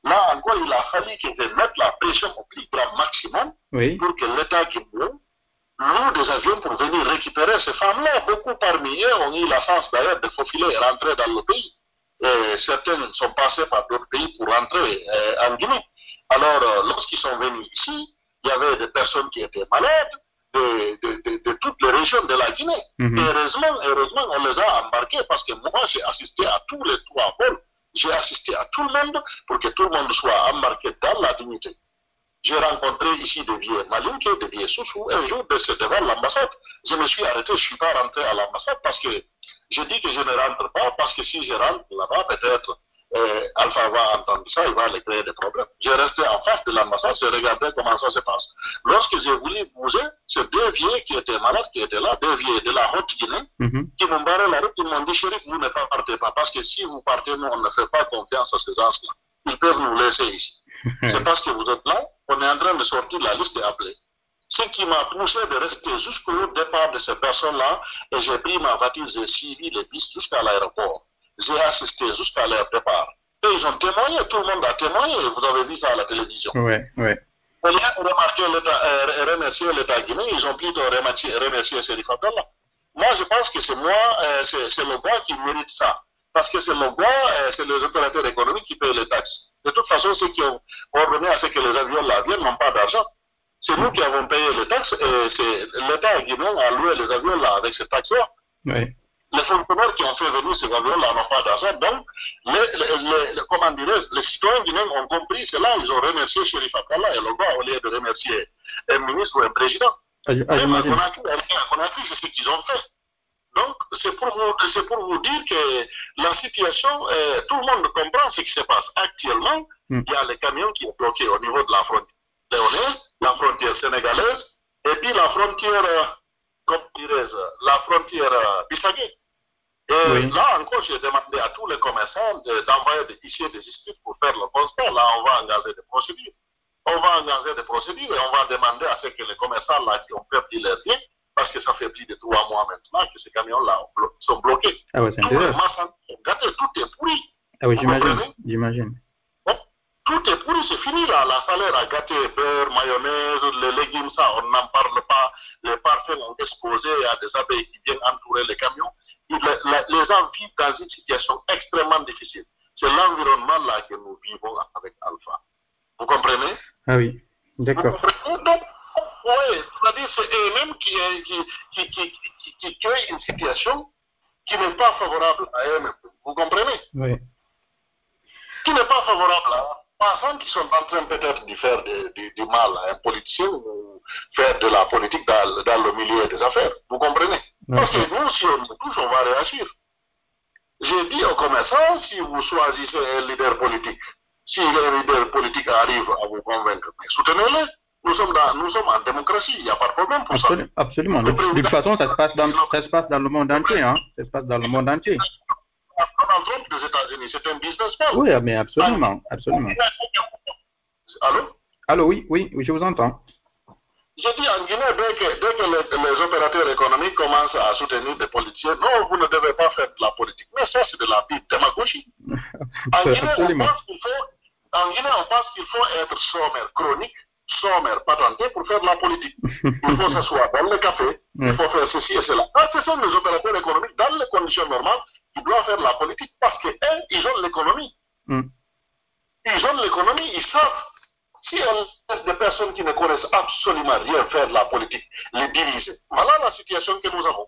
Là encore, il a fallu qu'ils mettent la pression au plus grand maximum Oui. pour que l'État guinéen loue des avions pour venir récupérer ces femmes-là. Beaucoup parmi eux ont eu la chance d'ailleurs de faufiler et rentrer dans le pays. Et certaines sont passées par d'autres pays pour rentrer euh, en Guinée. Alors, euh, lorsqu'ils sont venus ici, il y avait des personnes qui étaient malades de, de- de- de toutes les régions de la Guinée. Mhm. Et heureusement, heureusement, on les a embarqués parce que moi, j'ai assisté à tous les trois vols. J'ai assisté à tout le monde pour que tout le monde soit embarqué dans la dignité. J'ai rencontré ici des vieux Malinké, des vieux Soussou. Un jour, de- c'est devant l'ambassade. Je me suis arrêté, je ne suis pas rentré à l'ambassade parce que je dis que je ne rentre pas parce que si je rentre là-bas, peut-être euh, Alpha va entendre ça, il va aller créer des problèmes. J'ai resté en face de l'ambassade, j'ai regardé comment ça se passe. Lorsque j'ai voulu bouger, c'est deux vieux qui étaient malades, qui étaient là, deux vieux de la Haute-Guinée, Mhm. qui m'ont barré la route, ils m'ont dit, chéri, vous ne partez pas, parce que si vous partez, nous, on ne fait pas confiance à ces gens-là. Ils peuvent nous laisser ici. C'est parce que vous êtes là, on est en train de sortir la liste et appeler. Ce qui m'a poussé de rester jusqu'au départ de ces personnes-là, et j'ai pris ma voiture, j'ai suivi les pistes jusqu'à l'aéroport. J'ai assisté jusqu'à leur départ. Et ils ont témoigné, tout le monde a témoigné, vous avez vu ça à la télévision. Au lieu de remarquer l'État, euh, remercier l'État guinéen, ils ont plutôt remercié, remercié Serif Abdallah. Moi, je pense que c'est moi, euh, c'est le bois qui mérite ça. Parce que c'est le bois, euh, c'est les opérateurs économiques qui payent les taxes. De toute façon, ceux qui ont ordonné à ce que les avions là viennent n'ont pas d'argent. C'est nous qui avons payé les taxes et c'est l'État guinéen a loué les avions là avec ces taxes-là. Les fonctionnaires qui ont fait venir ces avions-là n'ont pas d'argent. Donc, les, les, les, comment citoyens guinéens ont compris cela. Ils ont remercié Sherif Abdallah et gars, au lieu de remercier un ministre ou un président. Ah, ah, Même à j'imagine. Conakry, à Conakry, c'est ce qu'ils ont fait. Donc, c'est pour, vous, pour vous dire que la situation, euh, tout le monde comprend ce qui se passe. Actuellement, Mm. il y a les camions qui sont bloqués au niveau de la frontière léonaise, la frontière sénégalaise, et puis la frontière, euh, comment dirais-je, la frontière euh, bissagé. Et là encore, j'ai demandé à tous les commerçants d'envoyer des fichiers de justice pour faire le constat. Là, on va engager des procédures. On va engager des procédures et on va demander à ce que les commerçants là qui ont perdu leurs biens, parce que ça fait plus de trois mois maintenant que ces camions-là sont bloqués. Ah ouais, c'est sont gâtés, tout est pourri. Ah oui, j'imagine. J'imagine. Bon, tout est pourri, c'est fini là. La salaire a gâté, beurre, mayonnaise, les légumes, ça, on n'en parle pas. Les parfums ont exposé à des abeilles qui viennent entourer les camions. Et le- la- les gens vivent dans une situation extrêmement difficile. C'est l'environnement là que nous vivons avec Alpha. Vous comprenez? Ah oui, Vous d'accord. comprenez? Donc, oui, c'est-à-dire c'est eux-mêmes qui, qui, qui, qui, qui, qui créent une situation qui n'est pas favorable à eux-mêmes. Vous comprenez? Oui. qui n'est pas favorable à pensant qu'ils sont en train peut-être de faire du mal à un politicien ou faire de la politique dans, dans le milieu des affaires. Vous comprenez? Parce que nous, si on nous touche, on va réagir. J'ai dit aux commerçants, si vous choisissez un leader politique, si le leader politique arrive à vous convaincre, soutenez-le. Nous sommes, dans- nous sommes en démocratie, il n'y a pas de problème pour ça. Absolu- Absolument. De, de toute façon, ça se, passe dans, ça se passe dans le monde entier. Hein. Ça se passe dans le monde entier. Donald Trump des États-Unis, c'est un businessman. Oui, mais absolument. Absolument. Allô? Allô, oui, oui, oui, je vous entends. J'ai dit en Guinée, dès que, dès que les, les opérateurs économiques commencent à soutenir des politiciens, non, vous ne devez pas faire de la politique. Mais ça, c'est de la pure démagogie. En Guinée, on Absolument. pense qu'il faut, on pense qu'il faut être sommaire chronique, sommaire patenté pour faire de la politique. Il faut s'asseoir dans le café, il faut faire ceci et cela. Ah, ce sont les opérateurs économiques, dans les conditions normales, qui doivent faire de la politique parce que, un, ils ont l'économie. Hmm. Ils ont l'économie, ils savent. Si on laisse des personnes qui ne connaissent absolument rien faire de la politique, les diriger, voilà la situation que nous avons.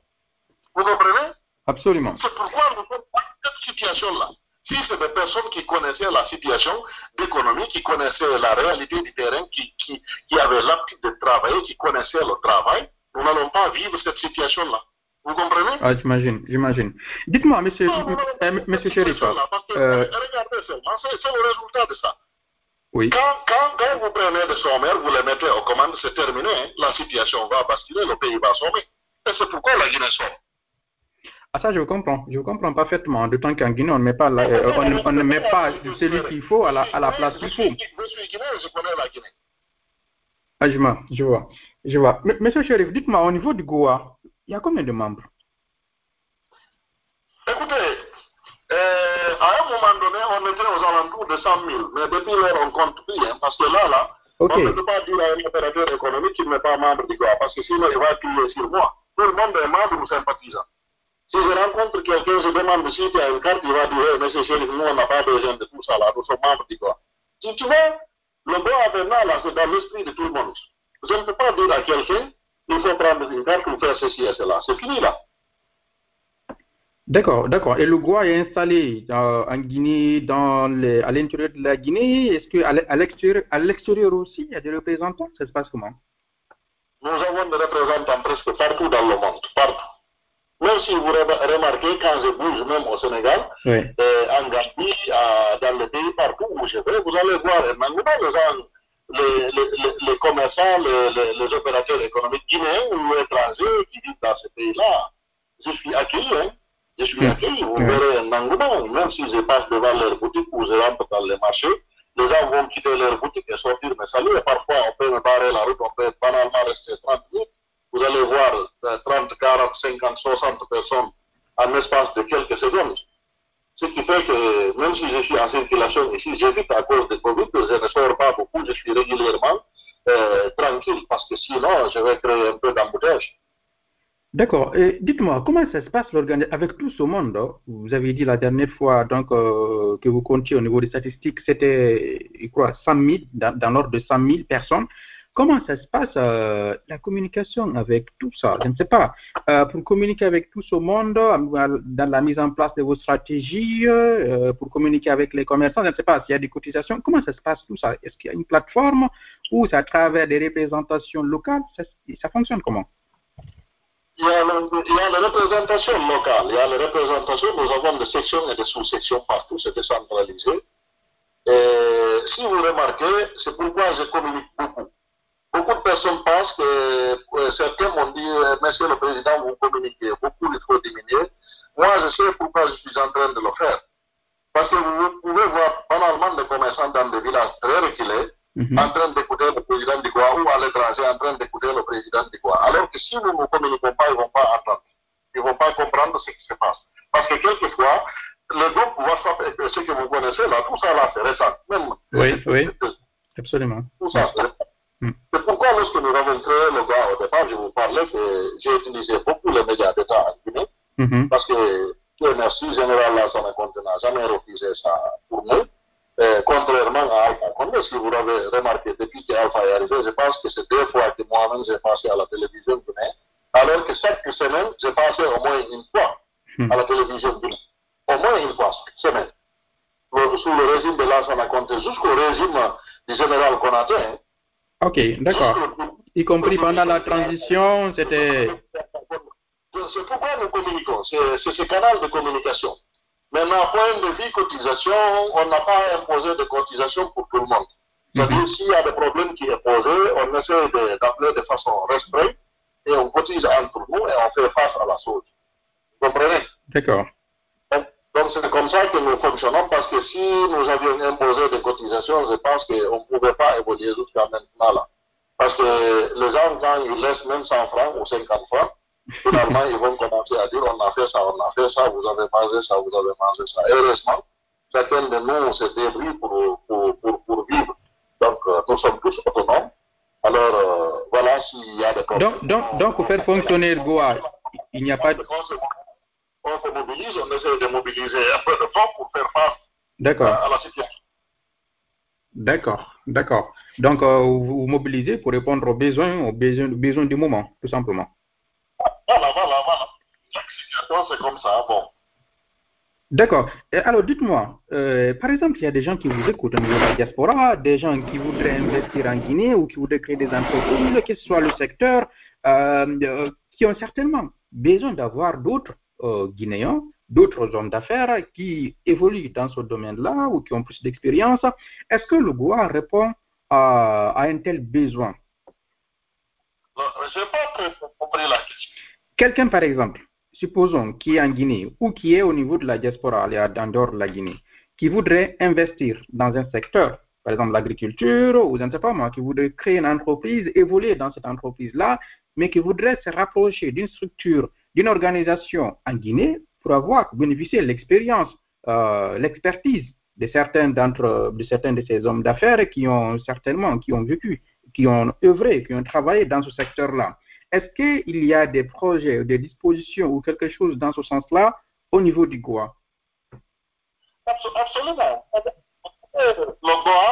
Vous comprenez? Absolument. C'est pourquoi nous sommes dans cette situation-là. Si c'est des personnes qui connaissaient la situation d'économie, qui connaissaient la réalité du terrain, qui, qui, qui avaient l'habitude de travailler, qui connaissaient le travail, nous n'allons pas vivre cette situation-là. Vous comprenez? Ah, j'imagine, j'imagine. Dites-moi, monsieur, Non, n'allons pas euh, monsieur cette Chérif, situation-là, Parce que, euh, regardez seulement, c'est c'est le résultat de ça. oui, Quand, quand, quand vous prenez des sommaires, vous les mettez aux commandes, c'est terminé. hein. La situation va basculer, le pays va sommer. Et c'est pourquoi la Guinée somme. Ah ça je vous comprends, je vous comprends parfaitement. D'autant qu'en Guinée, on ne met pas, la- euh, on, ne- on ne met pas celui qu'il faut à la, à la place qu'il faut. je suis guinéen, je connais la Guinée. Ah, je, vois, je vois, je vois. Monsieur Chérif, dites-moi, au niveau du Goa, il y a combien de membres? Écoutez, euh, à un moment donné, on était aux alentours de 100 000. Mais depuis lors, on compte plus. hein, parce que là, là, on ne peut pas dire à un opérateur économique qu'il n'est pas membre du GOA. Parce que sinon, il va crier sur moi. Tout le monde est membre ou sympathisant. Si je rencontre quelqu'un, je demande si tu as une carte, il va dire, hey, monsieur Chérif, nous, on n'a pas besoin de tout ça là, nous sommes membres du GOA. Si tu vois, le GOA maintenant, là, c'est dans l'esprit de tout le monde. Je ne peux pas dire à quelqu'un, il faut prendre une carte pour faire ceci et cela. C'est fini là. D'accord, d'accord. Et le Goa est installé euh, en Guinée, dans les, à l'intérieur de la Guinée. Est-ce qu'à l'extérieur aussi, il y a des représentants? Ça se passe comment? Nous avons des représentants presque partout dans le monde, partout. Même si vous re- remarquez, quand je bouge même au Sénégal, Oui. euh, en Gambie, dans le pays, partout où je vais, vous allez voir un engouement, les gens, les, les, les, les commerçants, les, les, les opérateurs économiques guinéens ou étrangers qui vivent dans ce pays-là. Je suis accueilli, hein. Je suis accueilli. Vous verrez un engouement, même si je passe devant leur boutique ou je rentre dans les marchés, les gens vont quitter leur boutique et sortir me saluer. Parfois, on peut me barrer la route, on peut banalement rester 30 minutes. Vous allez voir euh, 30, 40, 50, 60 personnes en espace de quelques secondes. Ce qui fait que même si je suis en circulation ici, j'évite à cause de Covid, je ne sors pas beaucoup, je suis régulièrement euh, tranquille parce que sinon je vais créer un peu d'embouteillage. D'accord. Et dites-moi, comment ça se passe avec tout ce monde hein? Vous avez dit la dernière fois donc euh, que vous comptiez au niveau des statistiques, c'était, je crois, 100 000, dans, dans l'ordre de 100 000 personnes. Comment ça se passe euh, la communication avec tout ça? Je ne sais pas. Euh, pour communiquer avec tout ce monde, euh, dans la mise en place de vos stratégies, pour communiquer avec les commerçants, je ne sais pas s'il y a des cotisations. Comment ça se passe tout ça? Est-ce qu'il y a une plateforme ou c'est à travers des représentations locales? Ça, fonctionne comment? Il y, a le- il y a les représentations locales, il y a les représentations, nous avons des sections et des sous-sections partout, c'est décentralisé. Si vous remarquez, c'est pourquoi je communique beaucoup. Beaucoup de personnes pensent que euh, certains m'ont dit, Monsieur le Président, vous communiquez beaucoup, il faut diminuer. Moi, je sais pourquoi je suis en train de le faire. Parce que vous pouvez voir banalement des commerçants dans des villages très reculés Mhm. en train d'écouter le président du ou à l'étranger en train d'écouter le président du. Alors que si nous ne communiquons pas, ils ne vont pas entendre. Ils ne vont pas comprendre ce qui se passe. Parce que quelquefois, le groupe WhatsApp et ce que vous connaissez là, tout ça là, c'est récent. Même Oui, oui. Absolument. tout ça, c'est récent. Mm. C'est pourquoi lorsque nous avons créé le Goa au départ, je vous parlais que j'ai utilisé beaucoup les médias d'État en Guinée. Mhm. Parce que Dieu merci, Général Lassana Conte n'a jamais refusé ça pour nous. Euh, contrairement à Alpha Condé, si vous l'avez remarqué, depuis qu'Alpha est arrivé, je pense que c'est deux fois que moi-même j'ai passé à la télévision guinéenne, alors que chaque semaine, j'ai passé au moins une fois Hmm. à la télévision guinéenne. Au moins une fois chaque semaine. Le- sous le régime de Lassana Conte, jusqu'au régime du hein. Ok, d'accord. Y compris pendant la transition, c'était... c'est pourquoi nous communiquons, c'est ce canal de communication. Maintenant, point de vue cotisation, on n'a pas imposé de cotisation pour tout le monde. C'est-à-dire, Mhm. s'il y a des problèmes qui est posé, on essaie de- d'appeler de façon restreinte et on cotise entre nous et on fait face à la chose. Vous comprenez? D'accord. Donc, c'est comme ça que nous fonctionnons parce que si nous avions imposé des cotisations, je pense qu'on ne pouvait pas évoluer jusqu'à maintenant là. Parce que les gens, quand ils laissent même 100 francs ou 50 francs, finalement, ils vont commencer à dire on a fait ça, on a fait ça, vous avez mangé ça, vous avez mangé ça. Heureusement, chacun de nous s'est débrouillé pour, pour, pour, pour vivre. Donc, euh, nous sommes tous autonomes. Alors, euh, voilà s'il y a des. Donc, donc, donc, pour faire fonctionner Goa, il n'y a pas de... On se, mobilise, on essaie de mobiliser un peu de fonds pour faire face à la situation. d'accord, d'accord. Donc, euh, vous vous mobilisez pour répondre aux besoins, aux besoins, aux besoins du moment, tout simplement. Voilà, voilà, voilà. Chaque situation, c'est comme ça. Bon. D'accord. Alors, dites-moi, euh, par exemple, il y a des gens qui vous écoutent au niveau de la diaspora, des gens qui voudraient investir en Guinée ou qui voudraient créer des entreprises, que ce soit le secteur, euh, qui ont certainement besoin d'avoir d'autres euh, Guinéens, d'autres hommes d'affaires qui évoluent dans ce domaine-là ou qui ont plus d'expérience. Est-ce que le Goa répond à, à un tel besoin? Je n'ai pas compris la question. Quelqu'un, par exemple, supposons qui est en Guinée ou qui est au niveau de la diaspora, en dehors de la Guinée, qui voudrait investir dans un secteur, par exemple l'agriculture ou je ne sais pas moi, qui voudrait créer une entreprise, évoluer dans cette entreprise-là, mais qui voudrait se rapprocher d'une structure, d'une organisation en Guinée pour avoir bénéficié de l'expérience, euh, l'expertise de certains d'entre de certains de ces hommes d'affaires qui ont certainement qui ont vécu, qui ont œuvré, qui ont travaillé dans ce secteur-là. Est-ce qu'il y a des projets, des dispositions ou quelque chose dans ce sens-là au niveau du Goa? Abs- Absolument. Le Goa,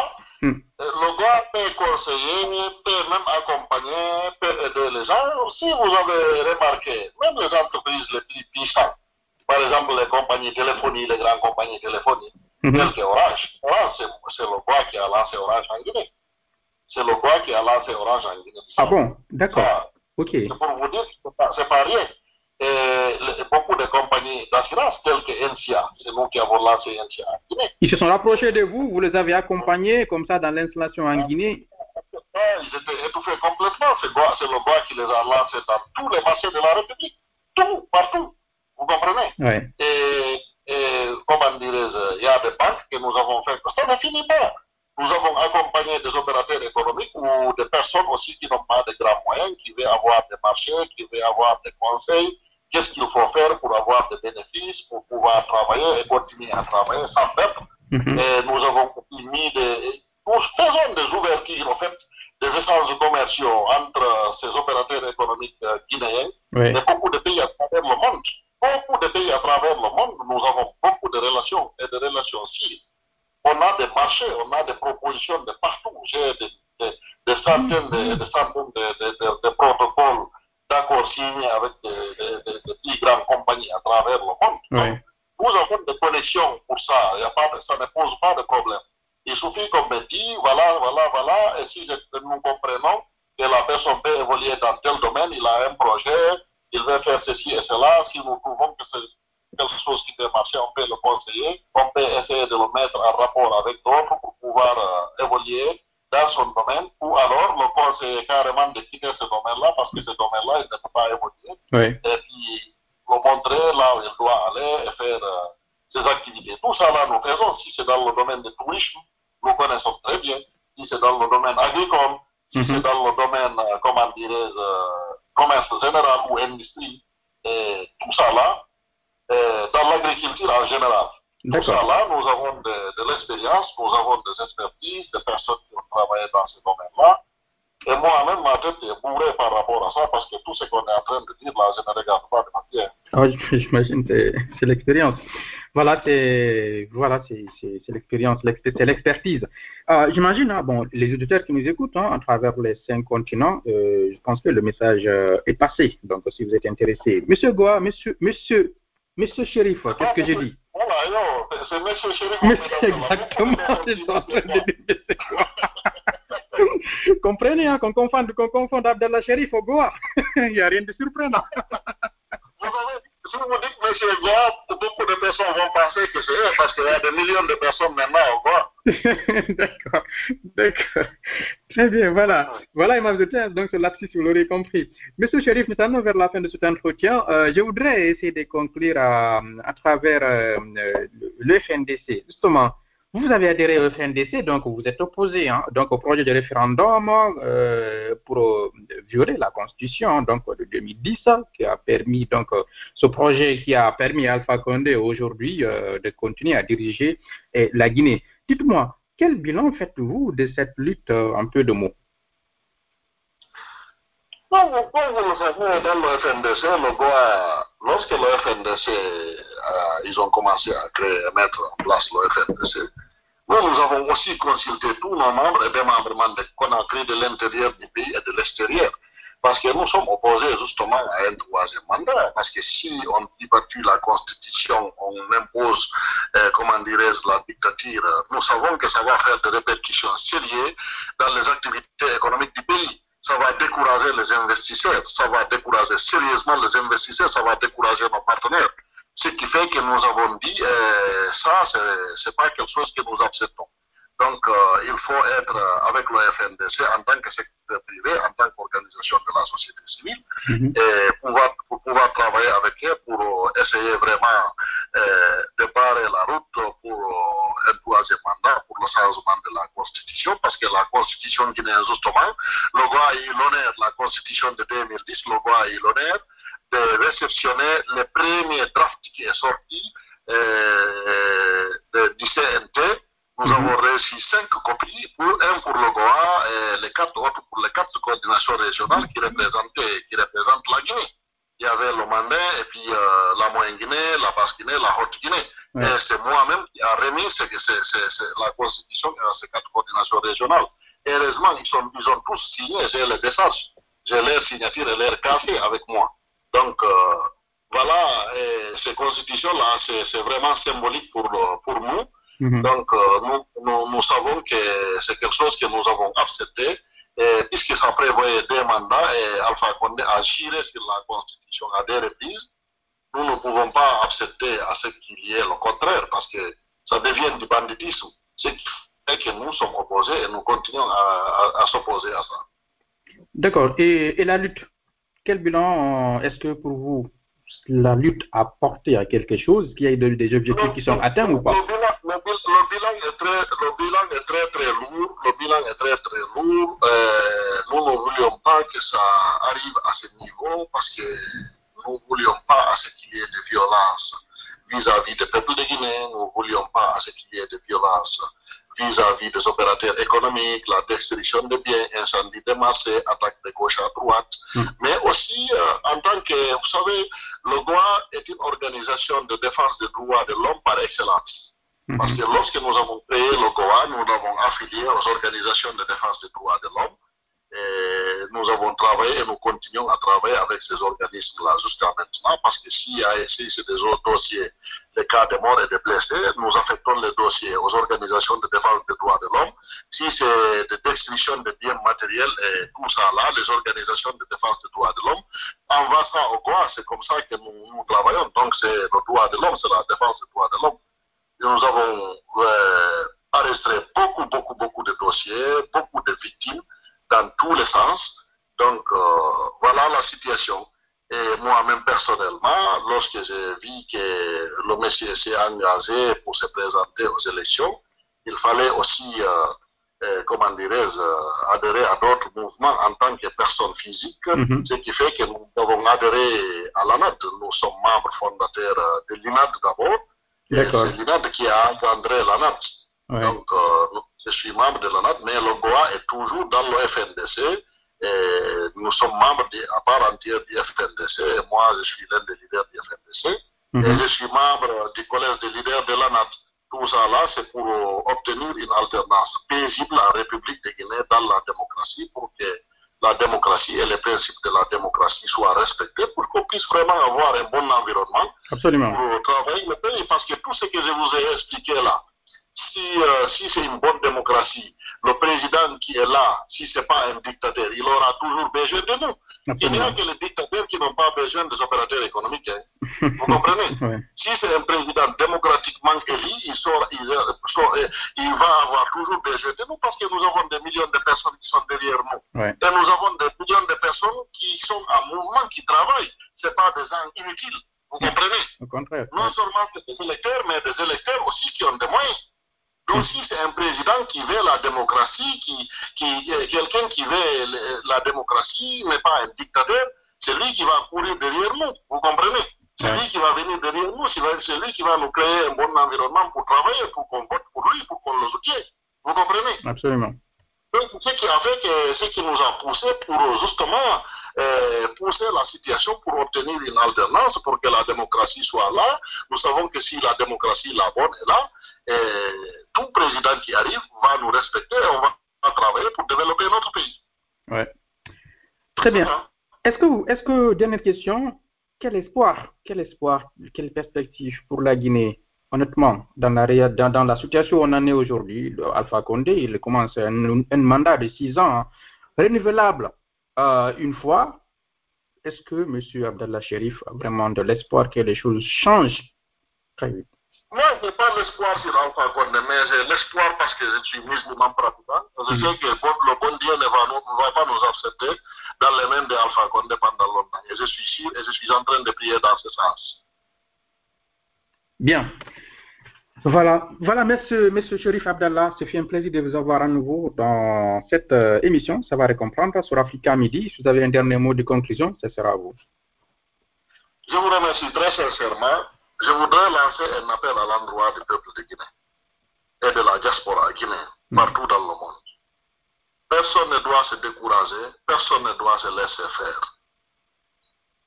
Hmm. le Goa peut conseiller, peut même accompagner, peut aider les gens. Si vous avez remarqué, même les entreprises les plus puissantes, par exemple les compagnies téléphoniques, les grandes compagnies téléphoniques, Mhm. telles que Orange. Orange, c'est le Goa qui a lancé Orange en Guinée. C'est le Goa qui a lancé Orange en Guinée. Ah bon, d'accord. Ok. C'est pour vous dire que c'est pas, pas rien. Et beaucoup de compagnies d'assurance telles que NCA, c'est nous qui avons lancé NCA en Guinée. Ils se sont rapprochés de vous, vous les avez accompagnés comme ça dans l'installation en Guinée. Ils étaient étouffés complètement. C'est le Goa qui les a lancés dans tous les marchés de la République. Tout, partout. Vous comprenez? Ouais. et, et comment dirais-je, il y a des banques que nous avons fait. Ça ne finit pas. Nous avons accompagné des opérateurs économiques ou des personnes aussi qui n'ont pas de grands moyens, qui veulent avoir des marchés, qui veulent avoir des conseils. Qu'est-ce qu'il faut faire pour avoir des bénéfices, pour pouvoir travailler et continuer à travailler sans perdre? Mhm. Et nous avons mis des. Nous faisons des ouvertures, en fait, des échanges commerciaux entre ces opérateurs économiques euh, guinéens Ouais. mais beaucoup de pays à travers le monde. Beaucoup de pays à travers le monde, nous avons beaucoup de relations et de relations civiles. On a des marchés, on a des propositions de partout. J'ai des, des- des centaines, de, des centaines de, de- de- de protocoles d'accords signés avec des, plus grandes compagnies à travers le monde. Ouais. Nous avons des connexions pour ça. Il y a pas, ça ne pose pas de problème. Il suffit qu'on me dise, voilà, voilà, voilà, et si nous comprenons que la personne peut évoluer dans tel domaine, il a un projet, il veut faire ceci et cela, si nous trouvons que c'est quelque chose qui peut marcher, on peut le conseiller, on peut essayer de le mettre en rapport avec d'autres pour pouvoir euh, évoluer dans son domaine, ou alors le conseiller carrément de quitter ce domaine-là parce que ce domaine-là, il ne peut pas évoluer et puis le montrer là où il doit aller tout ça là, nous faisons. Si c'est dans le domaine du tourisme, nous connaissons très bien. Si c'est dans le domaine agricole, si Mhm. c'est dans le domaine, euh, comment dirais-je, euh, commerce général ou industrie, et tout ça là, euh, l'agriculture en général. Tout ça là, nous avons de, de l'expérience, nous avons des expertises, des personnes qui ont travaillé dans ce domaine-là. Et moi-même, ma tête est bourrée par rapport à ça, parce que tout ce qu'on est en train de dire là, je ne regarde pas de matière. Ah, J'imagine que c'est- l'expérience. Voilà, c'est voilà, l'expérience, l'exp- c'est l'expertise. Euh, J'imagine, hein, bon, les auditeurs qui nous écoutent hein, à travers les cinq continents, euh, je pense que le message euh, est passé. Donc, si vous êtes intéressé, Monsieur Goa, Monsieur, Monsieur, Monsieur Shérif, qu'est-ce que j'ai dit Voilà, yo, c'est- c'est Monsieur Chérif. Mais c'est exactement ce que je suis en train de dire. Comprenez hein, qu'on confonde, qu'on confonde Abdallah Sherif au Goa. Il n'y a rien de surprenant. Si vous dites Monsieur Goa, beaucoup de personnes vont penser que c'est eux, parce qu'il y a des millions de personnes maintenant au Goa. d'accord, d'accord. Très bien, voilà. Voilà, Imam Zouter, donc c'est là-dessus, vous l'aurez compris. Monsieur Sherif, nous allons vers la fin de cet entretien. Euh, je voudrais essayer de conclure à, à travers euh, euh, le FNDC. Justement, vous avez adhéré au FNDC, donc vous êtes opposé donc au projet de référendum euh, pour euh, violer la Constitution donc de 2010, qui a permis donc euh, ce projet qui a permis à Alpha Condé aujourd'hui de continuer à diriger la Guinée. Dites-moi, quel bilan faites-vous de cette lutte un peu de mots? Dans le FNDC, le lorsque le FNDC, euh, ils ont commencé à créer, à mettre en place le FNDC, nous, nous avons aussi consulté tous nos membres et des membres qu'on a créés de l'intérieur du pays et de l'extérieur. Parce que nous sommes opposés justement à un troisième mandat. Parce que si on évacue la Constitution, on impose, euh, comment dirais-je, la dictature, nous savons que ça va faire des répercussions sérieuses dans les activités économiques du pays. Ça va décourager les investisseurs, ça va décourager sérieusement les investisseurs, ça va décourager nos partenaires. Ce qui fait que nous avons dit, euh, ça, c'est pas quelque chose que nous acceptons. Donc, euh, il faut être avec le FNDC en tant que secteur privé, en tant qu'organisation de la société civile, mm -hmm. et pouvoir, pour pouvoir travailler avec eux pour essayer vraiment euh, de barrer la route pour euh, un troisième mandat, pour le changement de la Constitution, parce que la Constitution guinéenne, justement, le droit a eu l'honneur, la Constitution de 2010, le droit a eu l'honneur de réceptionner le premier draft qui est sorti euh, de, du CNT. Nous -hmm. avons réussi cinq copies, pour, un pour le Goa et les quatre autres pour les quatre coordinations régionales qui représentent, qui représentent la Guinée. Il y avait le Mandin, et puis euh, la Moyenne-Guinée, la Basse-Guinée, la Haute-Guinée. Ouais. Et c'est moi-même qui a remis c est, c est, c la constitution à ces quatre coordinations régionales. Et heureusement, ils, sont, ils ont tous signé, j'ai les messages, j'ai leur signature et leur café avec moi. Donc, euh, voilà, et ces constitutions-là, c'est vraiment symbolique pour, pour nous. Mm -hmm. Donc, euh, nous, nous, nous, savons que c'est quelque chose que nous avons accepté, et puisque ça prévoyait deux mandats, et Alpha Condé a géré sur la Constitution à des reprises, nous ne pouvons pas accepter à ce qu'il y ait le contraire, parce que ça devient du banditisme. Ce qui fait que nous sommes opposés et nous continuons à, à, à s'opposer à ça. D'accord. Et, et la lutte quel bilan est-ce que pour vous la lutte a porté à quelque chose, qu'il y ait des objectifs qui sont atteints ou pas? Le bilan, est très, le bilan est très très lourd. Le bilan est très très lourd. Euh, nous ne voulions pas que ça arrive à ce niveau parce que nous ne voulions pas à ce qu'il y ait de violence vis-à-vis des peuples de Guinée. Nous ne voulions pas à ce qu'il y ait de violence vis-à-vis des opérateurs économiques, la destruction de biens, incendie de marché, attaque de gauche à droite. Mm. Mais aussi, euh, en tant que, vous savez, le droit est une organisation de défense des droits de l'homme par excellence. Mm -hmm. Parce que lorsque nous avons créé le GOA, nous l'avons affilié aux organisations de défense des droits de l'homme. Et nous avons travaillé et nous continuons à travailler avec ces organismes-là jusqu'à maintenant parce que s'il y a ici des autres dossiers, les cas de mort et de blessés, nous affectons les dossiers aux organisations de défense des droits de l'homme. Si c'est de destruction de biens matériels et tout ça là, les organisations de défense des droits de l'homme, envoient ça au GOA, c'est comme ça que nous, nous travaillons. Donc c'est le droit de l'homme, c'est la défense des droits de l'homme. Nous avons euh, arrêté beaucoup, beaucoup, beaucoup de dossiers, beaucoup de victimes dans tous les sens. Donc, euh, voilà la situation. Et moi-même personnellement, lorsque j'ai vu que le monsieur s'est engagé pour se présenter aux élections, il fallait aussi, euh, euh, comment dirais-je, euh, adhérer à d'autres mouvements en tant que personne physique, Mhm. ce qui fait que nous avons adhéré à l'ANAD. Nous sommes membres fondateurs euh, de l'INAD d'abord. C'est l'INAD qui a engendré l'ANAD. Ouais. Donc, euh, je suis membre de l'ANAD, mais le Goa est toujours dans le FNDC. Et nous sommes membres de- à part entière du FNDC. Et moi, je suis l'un des leaders du FNDC. Et Mhm. je suis membre du collège des leaders de l'ANAD. Tout ça là, c'est pour euh, obtenir une alternance paisible en République de Guinée dans la démocratie pour que la démocratie et les principes de la démocratie soient respectés pour qu'on puisse vraiment avoir un bon environnement Absolument. pour travailler le pays. Parce que tout ce que je vous ai expliqué là, si, euh, si c'est une bonne démocratie, le président qui est là, si ce n'est pas un dictateur, il aura toujours besoin de nous. Il n'y a que les dictateurs qui n'ont pas besoin des opérateurs économiques. hein. Vous comprenez? Ouais. Si c'est un président démocratiquement élu, il, sort- il, euh, sort- euh, il va avoir toujours besoin de nous parce que nous avons des millions de personnes qui sont derrière nous. Ouais. Et nous avons des millions de personnes qui sont en mouvement, qui travaillent. Ce pas des gens inutiles. Vous comprenez? Au contraire. non seulement des électeurs, mais des électeurs aussi qui ont des moyens. Donc si c'est un président qui veut la démocratie, qui, qui euh, quelqu'un qui veut la démocratie, mais pas un dictateur, c'est lui qui va courir derrière nous. Vous comprenez? C'est Ouais. lui qui va venir derrière nous, c'est lui- qui va nous créer un bon environnement pour travailler, pour qu'on vote pour lui, pour qu'on le soutienne. Vous comprenez? Absolument. donc, ce qui a fait que, ce qui nous a poussé pour euh, justement pousser la situation pour obtenir une alternance, pour que la démocratie soit là. Nous savons que si la démocratie, la bonne est là, euh, tout président qui arrive va nous respecter et on va va travailler pour développer notre pays. Ouais. Très bien. Est-ce que, vous- est-ce que, dernière question, quel espoir, quel espoir, quelle perspective pour la Guinée, honnêtement, dans la, réa- dans, dans la situation où on en est aujourd'hui, Alpha Condé, il commence un, un mandat de six ans, hein, renouvelable euh, une fois. Est-ce que M. Abdallah Sherif a vraiment de l'espoir que les choses changent très vite? Moi, je n'ai pas l'espoir sur Alpha Condé, mais j'ai l'espoir parce que je suis musulman pratiquant. Je Mhm. sais que bon- le bon Dieu ne va, nous- ne va pas nous accepter dans les mains d'Alpha Condé pendant longtemps. Et je suis sûr et je suis en train de prier dans ce sens. Bien. Voilà, voilà, monsieur, monsieur Sherif Abdallah, ce fut un plaisir de vous avoir à nouveau dans cette euh, émission. Ça va comprendre sur Africa Midi. Si vous avez un dernier mot de conclusion, ce sera à vous. Je vous remercie très sincèrement. Je voudrais lancer un appel à l'endroit du peuple de Guinée et de la diaspora guinéenne, Mm. partout dans le monde. Personne ne doit se décourager, personne ne doit se laisser faire.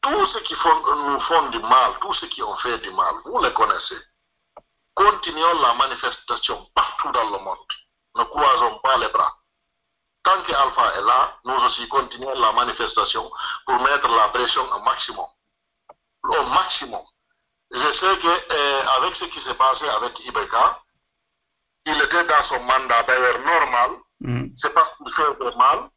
Tous ceux qui font- nous font du mal, tous ceux qui ont fait du mal, vous les connaissez. Continuons la manifestation partout dans le monde. Ne croisons pas les bras. Tant que Alpha est là, nous aussi continuons la manifestation pour mettre la pression au maximum au maximum. Je sais que euh, avec ce qui s'est passé avec Ibeka, il était dans son mandat d'ailleurs normal, Mm. c'est parce qu'il fait de mal.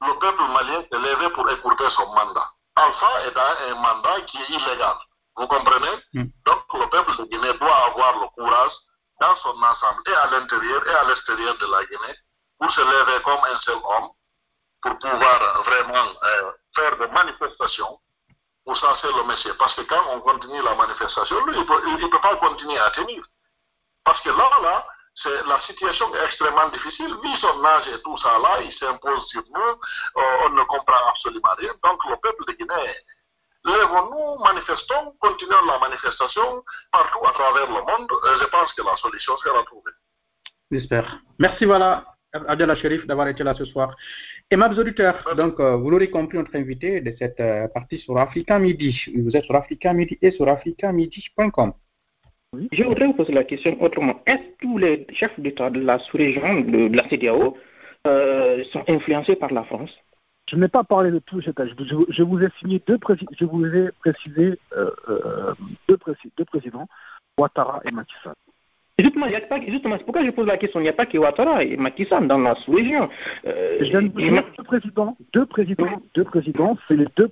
Le peuple malien s'est levé pour écourter son mandat. Alpha est dans un mandat qui est illégal. Vous comprenez Mm. Donc le peuple de Guinée doit avoir le courage dans son ensemble, et à l'intérieur et à l'extérieur de la Guinée, pour se lever comme un seul homme, pour pouvoir vraiment euh, faire des manifestations pour censer le monsieur. Parce que quand on continue la manifestation, lui, il ne peut, pas continuer à tenir. Parce que là, là, c'est, la situation est extrêmement difficile. Vu son âge et tout ça, là, il s'impose sur nous. Euh, on ne comprend absolument rien. Donc, le peuple de Guinée, lèvons-nous, manifestons, continuons la manifestation partout à travers le monde. Et je pense que la solution sera trouvée. J'espère. Merci, voilà, Abdallah Sherif, d'avoir été là ce soir. Aimables auditeurs, donc, euh, vous l'aurez compris, notre invité de cette euh, partie sur Africa Midi. Vous êtes sur Africa Midi et sur africamidi.com. Je voudrais vous poser la question autrement. Est-ce que tous les chefs d'État de la sous-région de, de la CDAO euh, sont influencés par la France? Je n'ai pas parlé de tout cet âge. Je, je vous ai signé deux je vous ai précisé euh, euh, deux, deux présidents, Ouattara et Macky Sall. Justement, y a pas, justement, c'est pourquoi je pose la question. Il n'y a pas que Ouattara et Macky Sall dans la sous-région. Euh, Je viens de vous il- dire deux présidents, deux présidents, deux présidents, c'est les deux,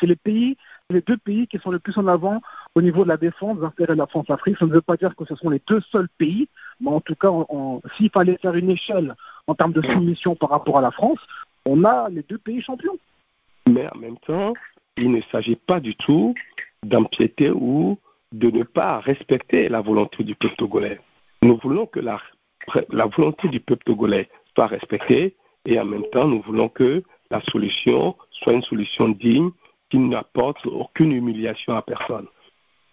c'est les pays, les deux pays qui sont le plus en avant au niveau de la défense des intérêts de la France-Afrique. Ça ne veut pas dire que ce sont les deux seuls pays, mais en tout cas, s'il fallait faire une échelle en termes de soumission par rapport à la France, on a les deux pays champions. Mais en même temps, il ne s'agit pas du tout d'empiéter ou de ne pas respecter la volonté du peuple togolais. Nous voulons que la, volonté du peuple togolais soit respectée et en même temps, nous voulons que la solution soit une solution digne qui n'apporte aucune humiliation à personne.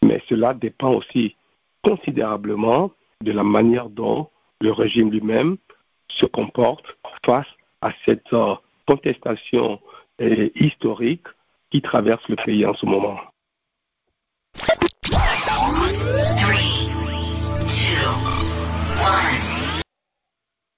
Mais cela dépend aussi considérablement de la manière dont le régime lui-même se comporte face à cette euh, contestation euh, historique qui traverse le pays en ce moment.